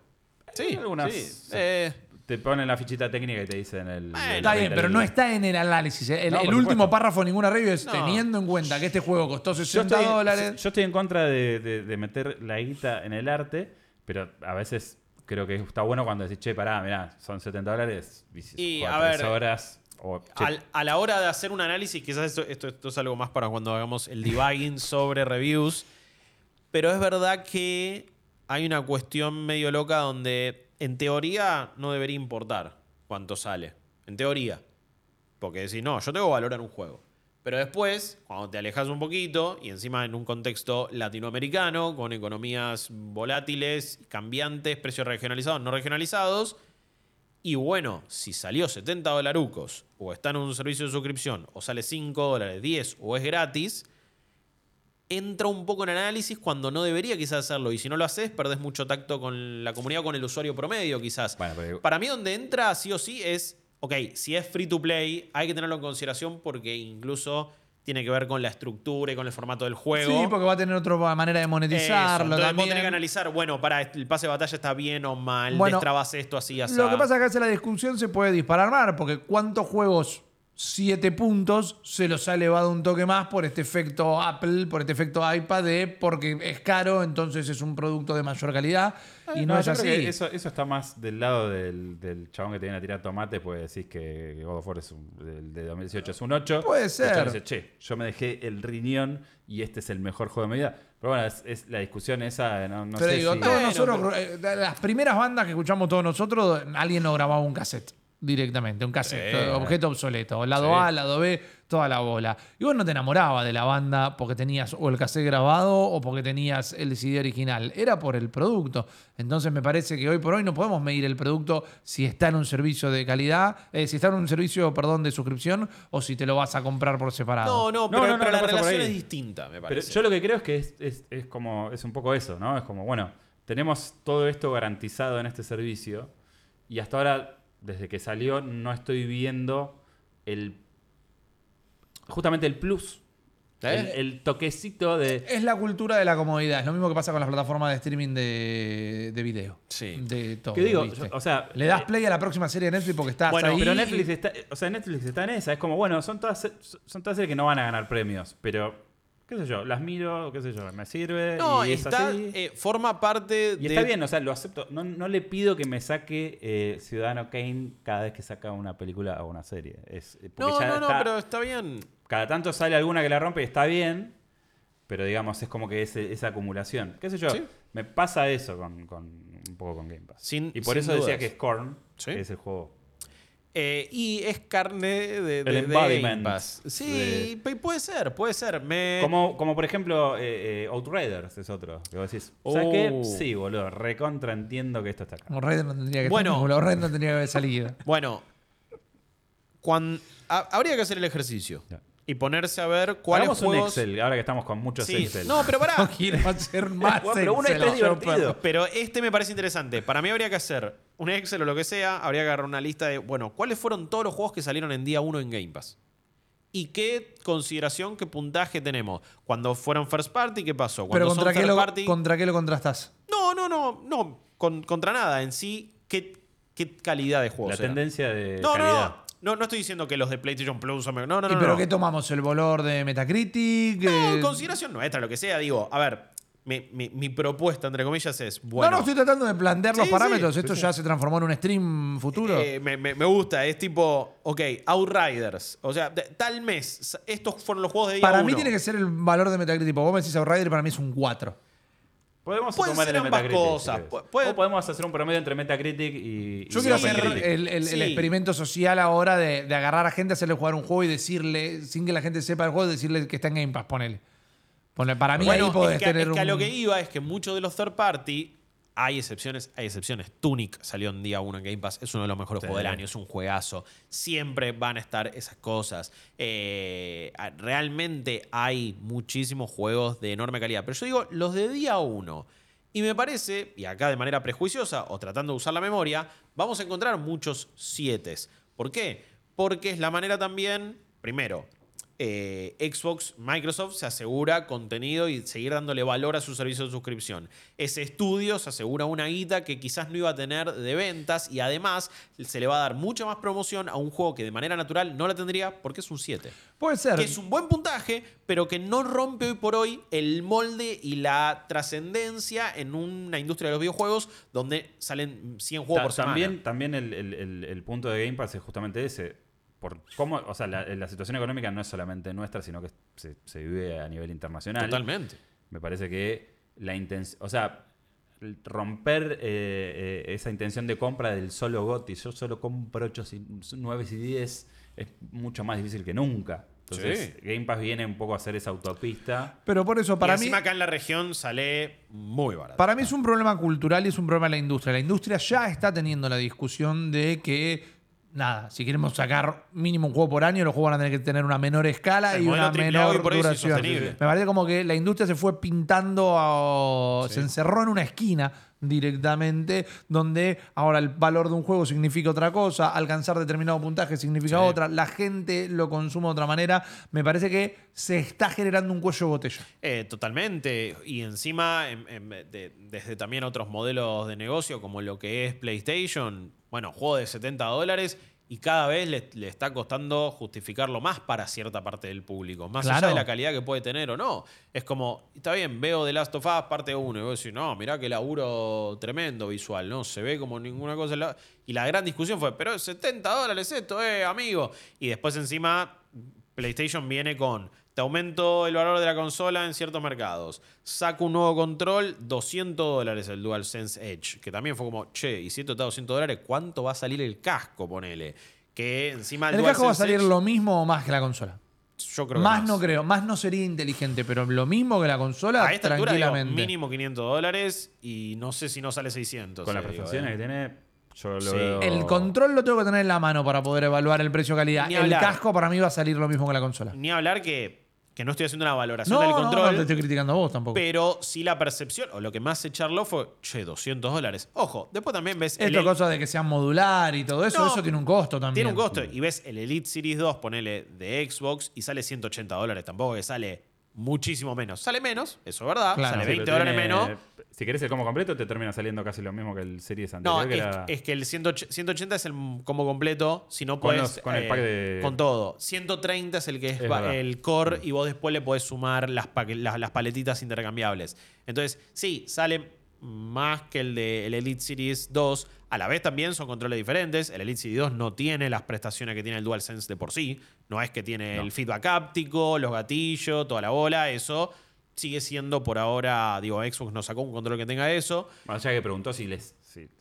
Sí, algunas- sí. Eh, Te ponen la fichita técnica y te dicen el... Bueno, el Está bien, 30 pero no está en el análisis. ¿eh? El, No, el por último supuesto. párrafo de ninguna review es No. teniendo en cuenta que este juego costó Yo 60 estoy, dólares. yo estoy en contra de, de- de meter la guita en el arte, pero a veces creo que está bueno cuando decís, che, pará, mirá, son 70 dólares y, a ver, horas. O, che, al- a la hora de hacer un análisis, quizás esto, esto- esto es algo más para cuando hagamos el debugging sobre reviews, pero es verdad que hay una cuestión medio loca donde en teoría no debería importar cuánto sale. En teoría. Porque decís, no, yo tengo que valorar un juego. Pero después, cuando te alejas un poquito, y encima en un contexto latinoamericano, con economías volátiles, cambiantes, precios regionalizados, no regionalizados, y bueno, si salió 70 dolarucos, o está en un servicio de suscripción, o sale 5 dólares, 10, o es gratis, entra un poco en análisis cuando no debería quizás hacerlo. Y si no lo haces, perdés mucho tacto con la comunidad o con el usuario promedio, quizás. Bueno, pero- Para mí, donde entra sí o sí es, ok, si es free to play, hay que tenerlo en consideración porque incluso tiene que ver con la estructura y con el formato del juego. Sí, porque va a tener otra manera de Eso, monetizarlo entonces vos también. tenés que analizar, bueno, para el pase de batalla está bien o mal, Bueno, destrabas esto así, así. Lo que pasa es que hace la discusión se puede disparar más, porque ¿cuántos juegos 7 puntos se los ha elevado un toque más por este efecto Apple, por este efecto iPad de porque es caro, entonces es un producto de mayor calidad y no, es yo así. creo que eso, eso está más del lado del, del chabón que te viene a tirar tomate, pues decís que God of War es un- del de 2018 es un 8. Puede ser. dice, che, yo me dejé el riñón y este es el mejor juego de mi vida. Pero bueno, es, es la discusión esa, no, no pero sé digo, si... todos Bueno, nosotros, eh, las primeras bandas que escuchamos todos nosotros, alguien nos grababa un cassette directamente, un cassette, objeto obsoleto, lado Sí. A, lado B, toda la bola. Y vos no te enamorabas de la banda porque tenías o el cassette grabado o porque tenías el CD original, era por el producto. Entonces me parece que hoy por hoy no podemos medir el producto si está en un servicio de calidad, eh, si está en un servicio, perdón, de suscripción o si te lo vas a comprar por separado. No, no, pero, no, no, pero no la relación es distinta, me Pero parece. yo lo que creo es que es, es- es como, es un poco eso, ¿no? Es como, bueno, tenemos todo esto garantizado en este servicio y hasta ahora, desde que salió, no estoy viendo el... Justamente el plus. ¿Eh? El, el toquecito de... Es la cultura de la comodidad, es lo mismo que pasa con las plataformas de streaming de, de video. Sí. De todo. ¿Qué digo? O sea... Le das eh, play a la próxima serie de Netflix porque estás Bueno, ahí. Pero Netflix está, o sea, Netflix está en esa. Es como, bueno, son todas, son todas series que no van a ganar premios, pero, qué sé yo, las miro, qué sé yo, me sirve. No, y es está, así. eh, forma parte Y de. está bien, o sea, lo acepto. No, no le pido que me saque eh, Ciudadano Kane cada vez que saca una película o una serie. Es, eh, porque No, ya no, no, está- pero está bien. Cada tanto sale alguna que la rompe y está bien, pero digamos, es como que esa acumulación. ¿Qué sé yo? Sí. Me pasa eso con, con- un poco con Game Pass. Sin- y por sin eso decía que Scorn Sí. es el juego. Eh, y es carne de, de, El de embodiment Game Pass. Sí, pe- puede ser, puede ser. Me... Como, como por ejemplo, eh, eh, Outriders es otro. Que vos decís, ¿sabes qué? Oh. Sí, boludo, recontra entiendo que esto está acá. Raiden no tendría que Bueno. Raiden no tendría que haber salido. [LAUGHS] Bueno, cuan- ha- habría que hacer el ejercicio. Y ponerse a ver cuáles Hagamos un juegos. Excel, ahora que estamos con muchos Sí. Excel. No, pero pará. [LAUGHS] No quiero hacer [LAUGHS] más. Bueno, pero uno Excel, divertido. Pero este me parece interesante. Para mí habría que hacer un Excel o lo que sea. Habría que agarrar una lista de, bueno, ¿cuáles fueron todos los juegos que salieron en día 1 en Game Pass? ¿Y qué consideración, qué puntaje tenemos? Cuando fueron first party, ¿qué pasó? Pero Cuando son contra qué, third lo, party, contra qué lo contrastás. No, no, no, no. con- contra nada. En sí, ¿qué, qué calidad de juego? La tendencia de No, no, calidad. no. No, no estoy diciendo que los de PlayStation Plus son mejor- No, no, ¿Y no. pero no. qué tomamos? ¿El valor de Metacritic? No, Eh, consideración nuestra, lo que sea. Digo, a ver, mi, mi- mi propuesta, entre comillas, es, No, bueno... no, estoy tratando de plantear los Sí, parámetros. sí, Esto ya se transformó en un stream futuro. Eh, me, me- me gusta, es tipo, ok, Outriders. O sea, de- tal mes, estos fueron los juegos de día para mí tiene que ser el valor de Metacritic. Vos me decís Outrider y para mí es un 4. Podemos Pueden tomar ser el ambas Metacritic. cosas. querés. Pu- puede- O podemos hacer un promedio entre Metacritic y. Yo y quiero hacer el, el- experimento social ahora de, de agarrar a gente, hacerle jugar un juego y decirle, sin que la gente sepa el juego, decirle que está en Game Pass, ponele. Ponele, para mí Bueno, ahí podés es que, tener es que a un... lo que iba es que muchos de los third party, hay excepciones, hay excepciones. Tunic salió en día 1 en Game Pass, es uno de los mejores Sí. juegos del año, es un juegazo. Siempre van a estar esas cosas. Eh, realmente hay muchísimos juegos de enorme calidad. Pero yo digo, los de día 1. Y me parece, y acá de manera prejuiciosa o tratando de usar la memoria, vamos a encontrar muchos 7. ¿Por qué? Porque es la manera también, primero, eh, Xbox, Microsoft se asegura contenido y seguir dándole valor a su servicio de suscripción. Ese estudio se asegura una guita que quizás no iba a tener de ventas y además se le va a dar mucha más promoción a un juego que de manera natural no la tendría porque es un 7. Puede ser. Que es un buen puntaje, pero que no rompe hoy por hoy el molde y la trascendencia en una industria de los videojuegos donde salen 100 juegos Ta- por semana. también también el, el- el- el punto de Game Pass es justamente ese. Por cómo, o sea, la, la situación económica no es solamente nuestra, sino que se, se vive a nivel internacional. Totalmente. Me parece que la intención, o sea, romper eh, eh, esa intención de compra del solo GOTY, yo solo compro 8, 9 y 10, es mucho más difícil que nunca. Entonces, Sí. Game Pass viene un poco a hacer esa autopista. Pero por eso, para y mí, encima acá en la región sale muy barato. para mí es un problema cultural y es un problema de la industria. La industria ya está teniendo la discusión de que, nada, si queremos sacar mínimo un juego por año, los juegos van a tener que tener una menor escala El y una menor por duración. Me parece como que la industria se fue pintando, a- se encerró en una esquina directamente, donde ahora el valor de un juego significa otra cosa, alcanzar determinado puntaje significa Sí. otra, la gente lo consume de otra manera. Me parece que se está generando un cuello de botella. Eh, totalmente. Y encima, en- en- de- desde también otros modelos de negocio, como lo que es PlayStation, bueno, juego de 70 dólares y cada vez le, le está costando justificarlo más para cierta parte del público. Más allá de la calidad que puede tener o no. Es como, está bien, veo The Last of Us parte 1 y vos decís, no, mirá qué laburo tremendo visual, ¿no? Se ve como ninguna cosa. en la-". Y la gran discusión fue, pero es 70 dólares esto, eh, amigo. Y después encima PlayStation viene con, te aumento el valor de la consola en ciertos mercados, saco un nuevo control, 200 dólares el DualSense Edge, que también fue como, che, y si esto está a 200 dólares, ¿cuánto va a salir el casco, ponele? Que encima El casco va a salir Edge, lo mismo o más que la consola. yo creo que Más no creo, más no sería inteligente, pero lo mismo que la consola, A esta altura, digo, tranquilamente. mínimo 500 dólares y no sé si no sale 600. Con las eh, digo, prestaciones eh. que tiene, yo lo Sí. veo... el control lo tengo que tener en la mano para poder evaluar el precio-calidad. Ni El casco para mí va a salir lo mismo que la consola. Ni hablar que, que no estoy haciendo una valoración No, del no, control. no te estoy criticando a vos tampoco. Pero sí la percepción, o lo que más se charló fue, che, 200 dólares. Ojo, después también ves... el- Esto cosa de que sea modular y todo eso, No, eso tiene un costo también. Tiene un costo. Y ves el Elite Series 2, ponele, de Xbox, y sale 180 dólares. Tampoco que sale muchísimo menos. Sale menos, eso es verdad. Claro. sale Sí, 20 pero dólares tiene- menos. Si querés el combo completo, te termina saliendo casi lo mismo que el Series No, anterior. que es, era- es que el 180 180 es el combo completo. Si no Con puedes. los- con el pack de- Con todo. 130 es el que es, el core y vos después le podés sumar las, las paletitas intercambiables. Entonces, sí, sale más que el de el Elite Series 2. A la vez también son controles diferentes. El Elite Series 2 no tiene las prestaciones que tiene el DualSense de por sí. No es que tiene No. el feedback áptico, los gatillos, toda la bola. Eso sigue siendo por ahora. Digo, Xbox no sacó un control que tenga eso. Más allá que preguntó si les...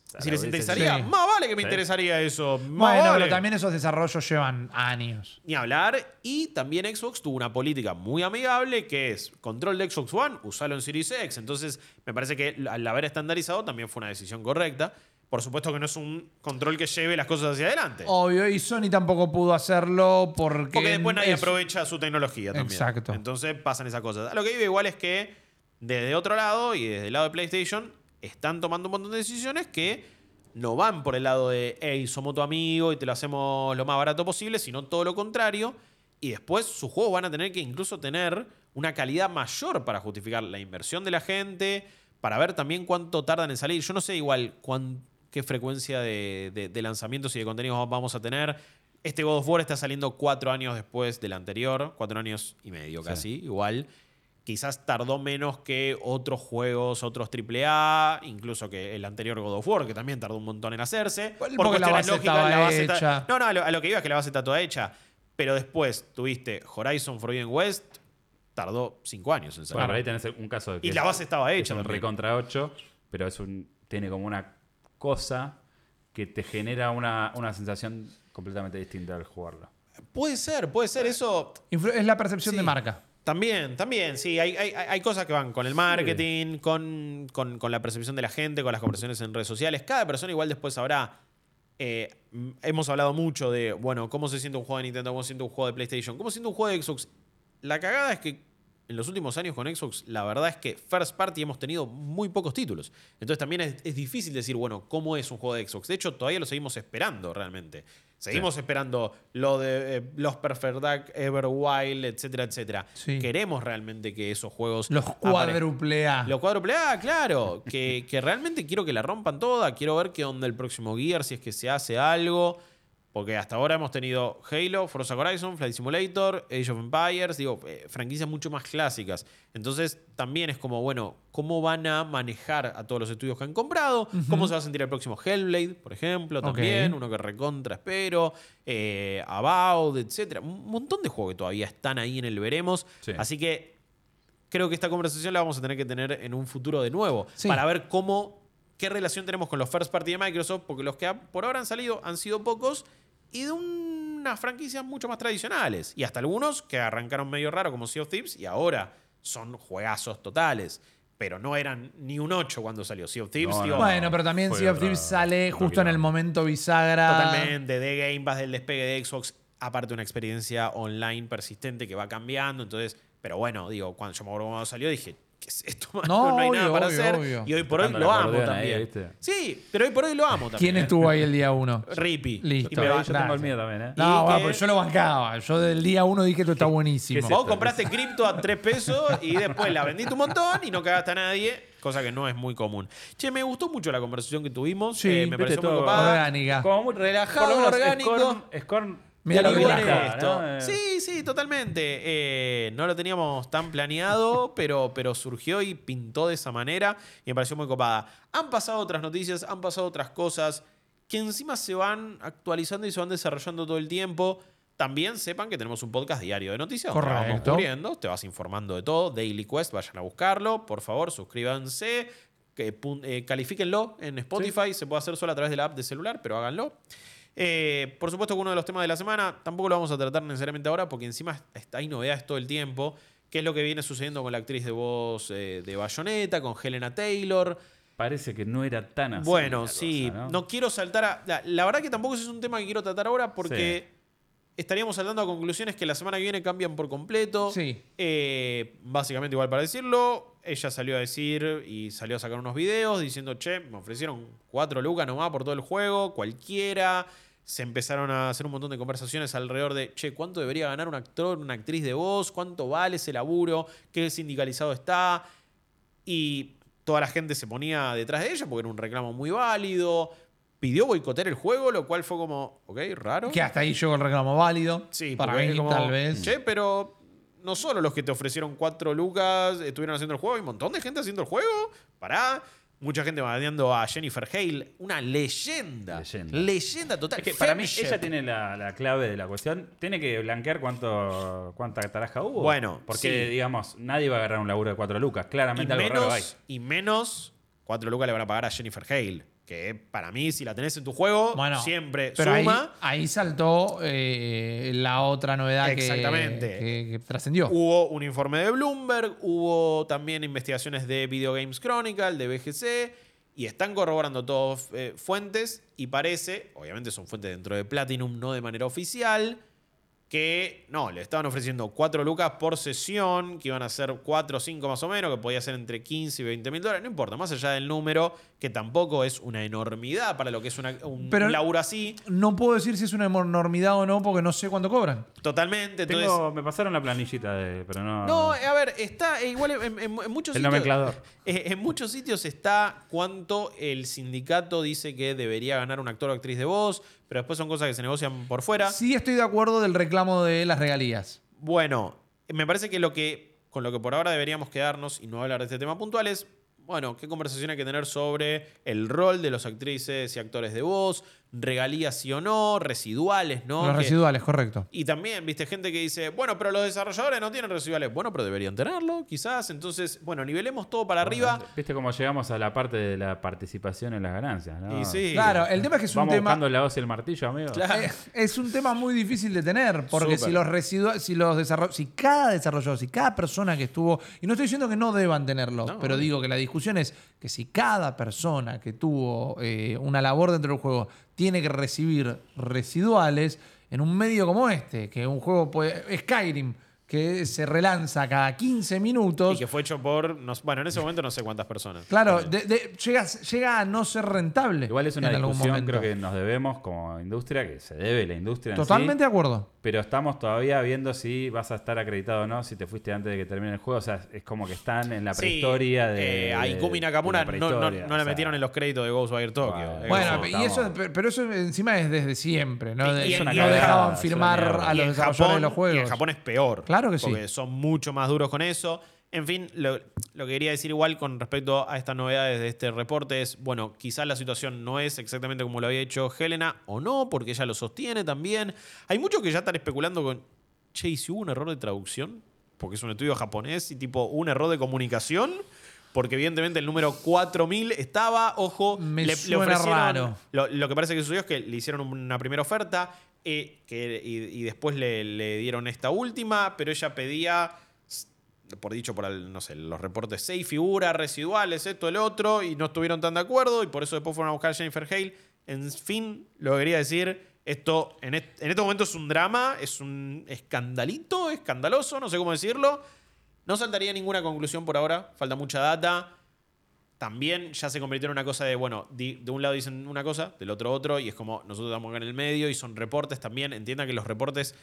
Si, Si les interesaría, Sí. más vale que me Sí. interesaría eso. más Bueno, vale. pero también esos desarrollos llevan años. Ni hablar. Y también Xbox tuvo una política muy amigable que es control de Xbox One, usarlo en Series X. Entonces, me parece que al haber estandarizado también fue una decisión correcta. Por supuesto que no es un control que lleve las cosas hacia adelante. Obvio, y Sony tampoco pudo hacerlo porque. porque después nadie es- aprovecha su tecnología también. Exacto. Entonces pasan esas cosas. A lo que digo igual es que desde otro lado y desde el lado de PlayStation están tomando un montón de decisiones que no van por el lado de, hey, somos tu amigo y te lo hacemos lo más barato posible, sino todo lo contrario. Y después sus juegos van a tener que incluso tener una calidad mayor para justificar la inversión de la gente, para ver también cuánto tardan en salir. Yo no sé igual cuán- qué frecuencia de, de- de lanzamientos y de contenidos vamos a tener. Este God of War está saliendo cuatro años después del anterior, cuatro años y medio Sí. casi, igual. Quizás tardó menos que otros juegos, otros AAA, incluso que el anterior God of War, que también tardó un montón en hacerse. Porque Por la base estaba está- hecha. No, no, a lo, a lo que iba es que la base está toda hecha. Pero después tuviste Horizon Forbidden West, tardó cinco años en Bueno, salir. por ahí tenés un caso de que y la base estaba es hecha un también. recontra 8, pero es un, tiene como una cosa que te genera una, una sensación completamente distinta al jugarlo. Puede ser, puede ser eso. Influ- Es la percepción Sí. de marca. También, también, sí. Hay, hay, hay cosas que van con el marketing, con, con- con la percepción de la gente, con las conversaciones en redes sociales. Cada persona igual después sabrá. eh, hemos hablado mucho de, bueno, cómo se siente un juego de Nintendo, cómo se siente un juego de PlayStation, cómo se siente un juego de Xbox. La cagada es que en los últimos años con Xbox, la verdad es que First Party hemos tenido muy pocos títulos. Entonces también es, es difícil decir, bueno, ¿cómo es un juego de Xbox? De hecho, todavía lo seguimos esperando realmente. Seguimos esperando lo de eh, los Perfect Dark, Everwild, etcétera, etcétera. Sí. Queremos realmente que esos juegos... Los cuádruple A. Los cuádruple A, claro. Que, que realmente quiero que la rompan toda. Quiero ver qué onda el próximo Gear, si es que se hace algo. Porque hasta ahora hemos tenido Halo, Forza Horizon, Flight Simulator, Age of Empires, digo, eh, franquicias mucho más clásicas. Entonces también es como, bueno, ¿cómo van a manejar a todos los estudios que han comprado? ¿Cómo se va a sentir el próximo Hellblade, por ejemplo? También, uno que recontra espero. Eh, About, etcétera. Un montón de juegos que todavía están ahí en el veremos. Sí. Así que creo que esta conversación la vamos a tener que tener en un futuro de nuevo. Sí. Para ver cómo, qué relación tenemos con los first party de Microsoft, porque los que por ahora han salido han sido pocos y de un unas franquicias mucho más tradicionales. Y hasta algunos que arrancaron medio raro como Sea of Thieves y ahora son juegazos totales. Pero no eran ni un 8 cuando salió Sea of Thieves. No, digo, no. Bueno, pero también Sea of Thieves sale justo en el momento bisagra. Totalmente, de Game Pass, del despegue de Xbox, aparte una experiencia online persistente que va cambiando, entonces, pero bueno, digo, cuando yo me acuerdo cuando salió dije, ¿qué es esto? [LAUGHS] mano? No, No, hay obvio, nada para obvio, hacer. obvio. Y hoy por hoy Tocando lo el amo acordeón ahí, también. ¿viste? sí, pero hoy por hoy lo amo también. ¿Quién estuvo ahí el día uno? Rippy. Listo. Y me va- Yo tengo el mío también, ¿eh? No, Y bueno, que- pero yo lo bancaba. Yo del día uno dije esto está buenísimo. ¿Qué es Vos esto? compraste cripto a 3 pesos y después la vendiste un montón y no cagaste a nadie, cosa que no es muy común. Che, me gustó mucho la conversación que tuvimos. Sí, eh, me viste pareció muy todo copada. orgánica. Como muy Relajado, por lo menos orgánico. Scorn- Scorn Dijo. cara, esto. ¿no? Sí, sí, totalmente. Eh, no lo teníamos tan planeado, [LAUGHS] pero, pero surgió y pintó de esa manera y me pareció muy copada. Han pasado otras noticias, han pasado otras cosas que encima se van actualizando y se van desarrollando todo el tiempo. También sepan que tenemos un podcast diario de noticias donde vamos Correcto. cubriendo, te vas informando de todo. Daily Quest, vayan a buscarlo. Por favor, suscríbanse. Que, eh, califíquenlo en Spotify. Se puede hacer solo a través de la app de celular, pero háganlo. Eh, por supuesto que uno de los temas de la semana tampoco lo vamos a tratar necesariamente ahora porque encima está, hay novedades todo el tiempo. ¿Qué es lo que viene sucediendo con la actriz de voz eh, de Bayonetta, con Helena Taylor? Parece que no era tan así. bueno, sí, cosa, ¿no? quiero saltar a... La, la verdad que tampoco es un tema que quiero tratar ahora porque estaríamos saltando a conclusiones que la semana que viene cambian por completo. Sí. Eh, básicamente igual para decirlo, ella salió a decir y salió a sacar unos videos diciendo, che, me ofrecieron cuatro lucas nomás por todo el juego, cualquiera. Se empezaron a hacer un montón de conversaciones alrededor de, che, ¿cuánto debería ganar un actor, una actriz de voz? ¿Cuánto vale ese laburo? ¿Qué sindicalizado está? Y toda la gente se ponía detrás de ella porque era un reclamo muy válido. Pidió boicotear el juego, lo cual fue como, ok, raro. Que hasta ahí llegó el reclamo válido. Sí, para mí, como, tal vez. Che, pero no solo los que te ofrecieron cuatro lucas estuvieron haciendo el juego, hay un montón de gente haciendo el juego. Pará. Mucha gente baneando a Jennifer Hale, una leyenda. Leyenda. Leyenda total. Es que para mí ella tiene la, la clave de la cuestión. Tiene que blanquear cuánto, cuánta taraja hubo. Bueno, Porque, sí. digamos, nadie va a agarrar un laburo de cuatro lucas. y Claramente algo raro hay. menos, y menos cuatro lucas le van a pagar a Jennifer Hale. Que para mí, si la tenés en tu juego, Bueno, siempre Pero suma. ahí saltó eh, la otra novedad Exactamente. que, que trascendió. Hubo un informe de Bloomberg, hubo también investigaciones de Video Games Chronicle, de BGC, y están corroborando todas eh, fuentes, y parece, obviamente son fuentes dentro de Platinum, no de manera oficial, que no, le estaban ofreciendo 4 lucas por sesión, que iban a ser 4 o 5 más o menos, que podía ser entre 15 y 20 mil dólares, no importa, más allá del número, que tampoco es una enormidad para lo que es una- un, Pero- un laburo así, No puedo decir si es una enormidad o no, porque no sé cuánto cobran. totalmente. Entonces, Tengo- me pasaron la planillita, de, pero no. No, a ver, está eh, igual en, en- en muchos El sitios. nomenclador. [LAUGHS] en muchos sitios está cuánto el sindicato dice que debería ganar un actor o actriz de voz, pero después son cosas que se negocian por fuera. Sí estoy de acuerdo del reclamo de las regalías. Bueno, me parece que lo que con lo que por ahora deberíamos quedarnos y no hablar de este tema puntual es, bueno, qué conversación hay que tener sobre el rol de los actrices y actores de voz, regalías sí o no, residuales, ¿no? Los Que- residuales, correcto. Y también, viste, gente que dice, bueno, pero los desarrolladores no tienen residuales. Bueno, pero deberían tenerlo, quizás. Entonces, bueno, nivelemos todo para arriba. Viste cómo llegamos a la parte de la participación en las ganancias, ¿no? Y sí. Claro, el tema es que es un Vamos tema. buscando la hoz y el martillo, amigo. Claro. Eh, Es un tema muy difícil de tener, porque si los residuos, si los desarroll- si cada desarrollador, si cada persona que estuvo, y no estoy diciendo que no deban tenerlo, No, pero digo que la discusión es que si cada persona que tuvo eh, una labor dentro del juego tiene que recibir residuales en un medio como este, que un juego puede, Skyrim, que se relanza cada 15 minutos. Y que fue hecho por, no- bueno, en ese momento no sé cuántas personas. Claro, de- de- llega, llega a no ser rentable. Igual es una en discusión, creo que nos debemos como industria, que se debe la industria en sí. Totalmente de acuerdo. Pero estamos todavía viendo si vas a estar acreditado o no, si te fuiste antes de que termine el juego. O sea, es como que están en la Sí, prehistoria de. eh, a Ikumi Nakamura no, no, prehistoria, no le sea, metieron en los créditos de Ghostwire Tokyo. Bueno, y eso, pero eso encima es desde siempre, ¿no? Y- no dejaban firmar a los desarrolladores Japón, de los juegos. Y en Japón es peor. Claro que sí. Porque son mucho más duros con eso. En fin, lo, lo que quería decir igual con respecto a estas novedades de este reporte es, bueno, quizás la situación no es exactamente como lo había hecho Helena o no, porque ella lo sostiene también. Hay muchos que ya están especulando con, che, ¿y si hubo un error de traducción? Porque es un estudio japonés y tipo, ¿hubo un error de comunicación? Porque evidentemente el número 4000 estaba, ojo, Me le, ofrecieron- raro. Lo, lo que parece que sucedió es que le hicieron una primera oferta, eh, que, y, y después le, le dieron esta última, pero ella pedía, por dicho por el- no sé, los reportes, seis figuras residuales, esto, el otro, y no estuvieron tan de acuerdo, y por eso después fueron a buscar a Jennifer Hale. En fin, lo que quería decir, esto en, en este momento es un drama, es un escandalito, escandaloso, no sé cómo decirlo. No saltaría ninguna conclusión por ahora, falta mucha data también ya se convirtió en una cosa de, bueno, de un lado dicen una cosa, del otro otro, y es como nosotros estamos acá en el medio y son reportes también. Entiendan que los reportes,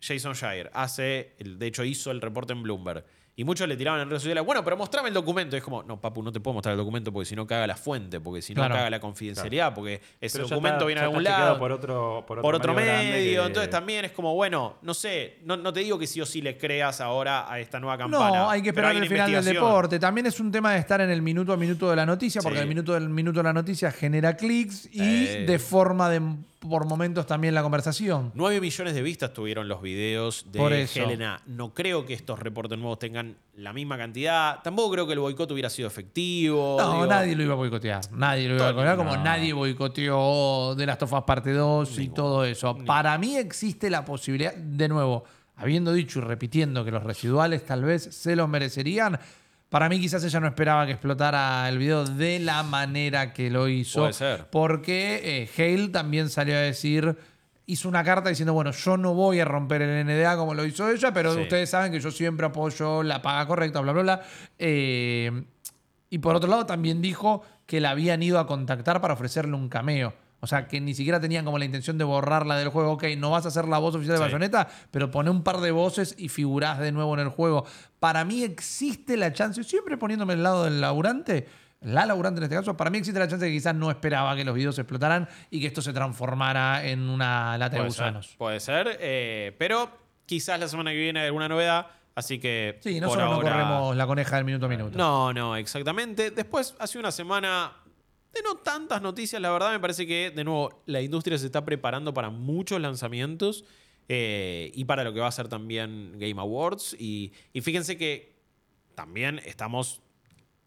Jason Shire hace, de hecho hizo el reporte en Bloomberg. Y muchos le tiraban en redes sociales, bueno, pero mostrame el documento. Y es como, no, papu, no te puedo mostrar el documento porque si no caga la fuente, porque si no Claro. caga la confidencialidad, porque ese Pero documento está- viene de algún lado Por otro, por otro, por otro medio. que- Entonces también es como, bueno, no sé, no, no te digo que sí o sí le creas ahora a esta nueva campana. No, hay que esperar el final del deporte. También es un tema de estar en el minuto a minuto de la noticia, porque Sí. el minuto del minuto de la noticia genera clics y Eh. deforma de, por momentos también la conversación. 9 millones de vistas tuvieron los videos de Por eso. Helena. No creo que estos reportes nuevos tengan la misma cantidad. Tampoco creo que el boicot hubiera sido efectivo. No, Digo, nadie lo iba a boicotear. Nadie lo iba a boicotear, como nadie boicoteó de las Tofas parte 2 y todo eso. Para mí existe la posibilidad, de nuevo, habiendo dicho y repitiendo que los residuales tal vez se los merecerían, para mí quizás ella no esperaba que explotara el video de la manera que lo hizo. Puede ser. Porque eh, Hale también salió a decir, hizo una carta diciendo, bueno, yo no voy a romper el NDA como lo hizo ella, pero Sí. ustedes saben que yo siempre apoyo la paga correcta, bla, bla, bla. Eh, y por otro lado también dijo que la habían ido a contactar para ofrecerle un cameo. O sea, que ni siquiera tenían como la intención de borrarla del juego. Ok, no vas a ser la voz oficial de Sí. Bayonetta, pero pone un par de voces y figurás de nuevo en el juego. Para mí existe la chance, siempre poniéndome al lado del laburante, la laburante en este caso, para mí existe la chance de que quizás no esperaba que los videos explotaran y que esto se transformara en una lata de Puede ser, gusanos. puede ser, eh, pero quizás la semana que viene hay alguna novedad. Así que. Sí, por nosotros no ahora- corremos la coneja del minuto a minuto. No, no, exactamente. Después, hace una semana de no tantas noticias, la verdad me parece que, de nuevo, la industria se está preparando para muchos lanzamientos eh, y para lo que va a ser también Game Awards. Y, y fíjense que también estamos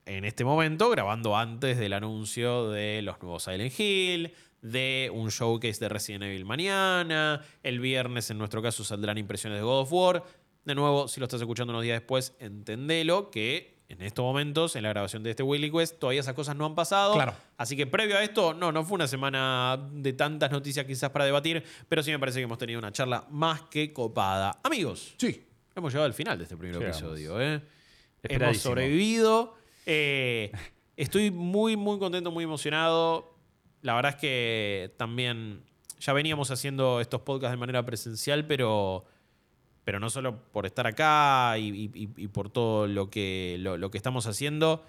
en este momento grabando antes del anuncio de los nuevos Silent Hill, de un showcase de Resident Evil mañana, el viernes en nuestro caso saldrán impresiones de God of War. De nuevo, si lo estás escuchando unos días después, entendelo que en estos momentos, en la grabación de este Weekly Quest, todavía esas cosas no han pasado. Claro. Así que previo a esto, no, no fue una semana de tantas noticias quizás para debatir, pero sí me parece que hemos tenido una charla más que copada. Amigos, Sí. hemos llegado al final de este primer Llegamos. episodio. ¿eh? Hemos sobrevivido. Eh, estoy muy, muy contento, muy emocionado. La verdad es que también ya veníamos haciendo estos podcasts de manera presencial, pero, pero no solo por estar acá y, por todo lo que, lo que estamos haciendo.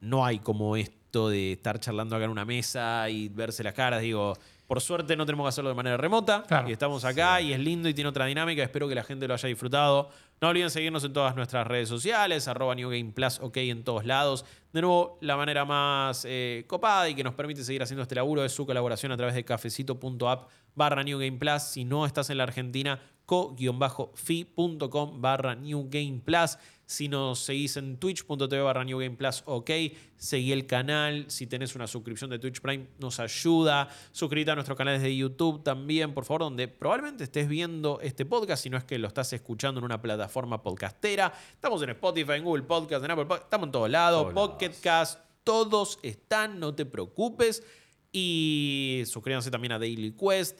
No hay como esto de estar charlando acá en una mesa y verse las caras. Digo, por suerte no tenemos que hacerlo de manera remota. Claro. Y estamos acá y es lindo y tiene otra dinámica. Espero que la gente lo haya disfrutado. No olviden seguirnos en todas nuestras redes sociales, arroba New Game Plus, ok, en todos lados. De nuevo, la manera más eh, copada y que nos permite seguir haciendo este laburo es su colaboración a través de cafecito.app barra New Game Plus. Si no estás en la Argentina, co-fi.com barra New Game Plus. Si nos seguís en twitch.tv barra New Game Plus, ok. Seguí el canal. Si tenés una suscripción de Twitch Prime, nos ayuda. Suscríbete a nuestros canales de YouTube también, por favor, donde probablemente estés viendo este podcast, si no es que lo estás escuchando en una plataforma podcastera. Estamos en Spotify, en Google Podcast, en Apple Podcast, estamos en todos lados. Pocket. Cast, todos están, no te preocupes. Y suscríbanse también a Daily Quest.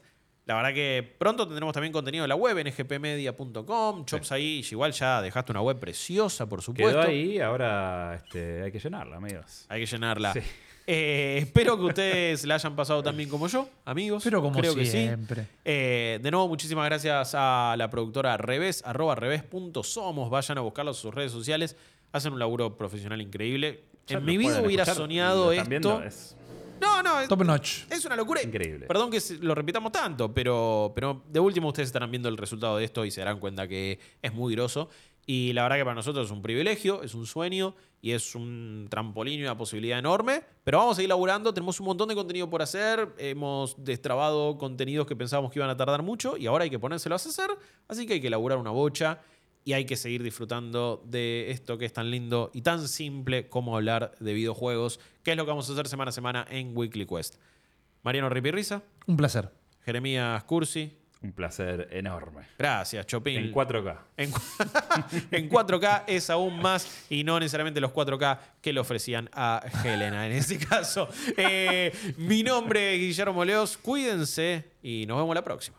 La verdad que pronto tendremos también contenido en la web, en ngpmedia.com. Chops ahí, igual ya dejaste una web preciosa, por supuesto. Quedó ahí, ahora este, hay que llenarla, amigos. Hay que llenarla. Sí. Eh, espero que ustedes la hayan pasado tan bien como yo, amigos. Pero como Creo que sí. siempre. Eh, de nuevo, muchísimas gracias a la productora Revés, arroba revés.somos. Vayan a buscarlos en sus redes sociales. Hacen un laburo profesional increíble. Ya en mi vida hubiera soñado esto. es- No, no, es, Top notch. es una locura. Increíble. Perdón que lo repitamos tanto, pero, pero de último ustedes estarán viendo el resultado de esto y se darán cuenta que es muy groso. Y la verdad que para nosotros es un privilegio, es un sueño y es un trampolín y una posibilidad enorme. Pero vamos a seguir laburando, tenemos un montón de contenido por hacer. Hemos destrabado contenidos que pensábamos que iban a tardar mucho y ahora hay que ponérselos a hacer. Así que hay que laburar una bocha y hay que seguir disfrutando de esto que es tan lindo y tan simple como hablar de videojuegos, que es lo que vamos a hacer semana a semana en Weekly Quest. Mariano Ripirriza, Un placer. Jeremías Cursi. Un placer enorme. Gracias, Chopin. En 4K. En, cu- [LAUGHS] en 4K es aún más y no necesariamente los 4K que le ofrecían a Helena en este caso. Eh, mi nombre es Guillermo Leos, cuídense y nos vemos la próxima.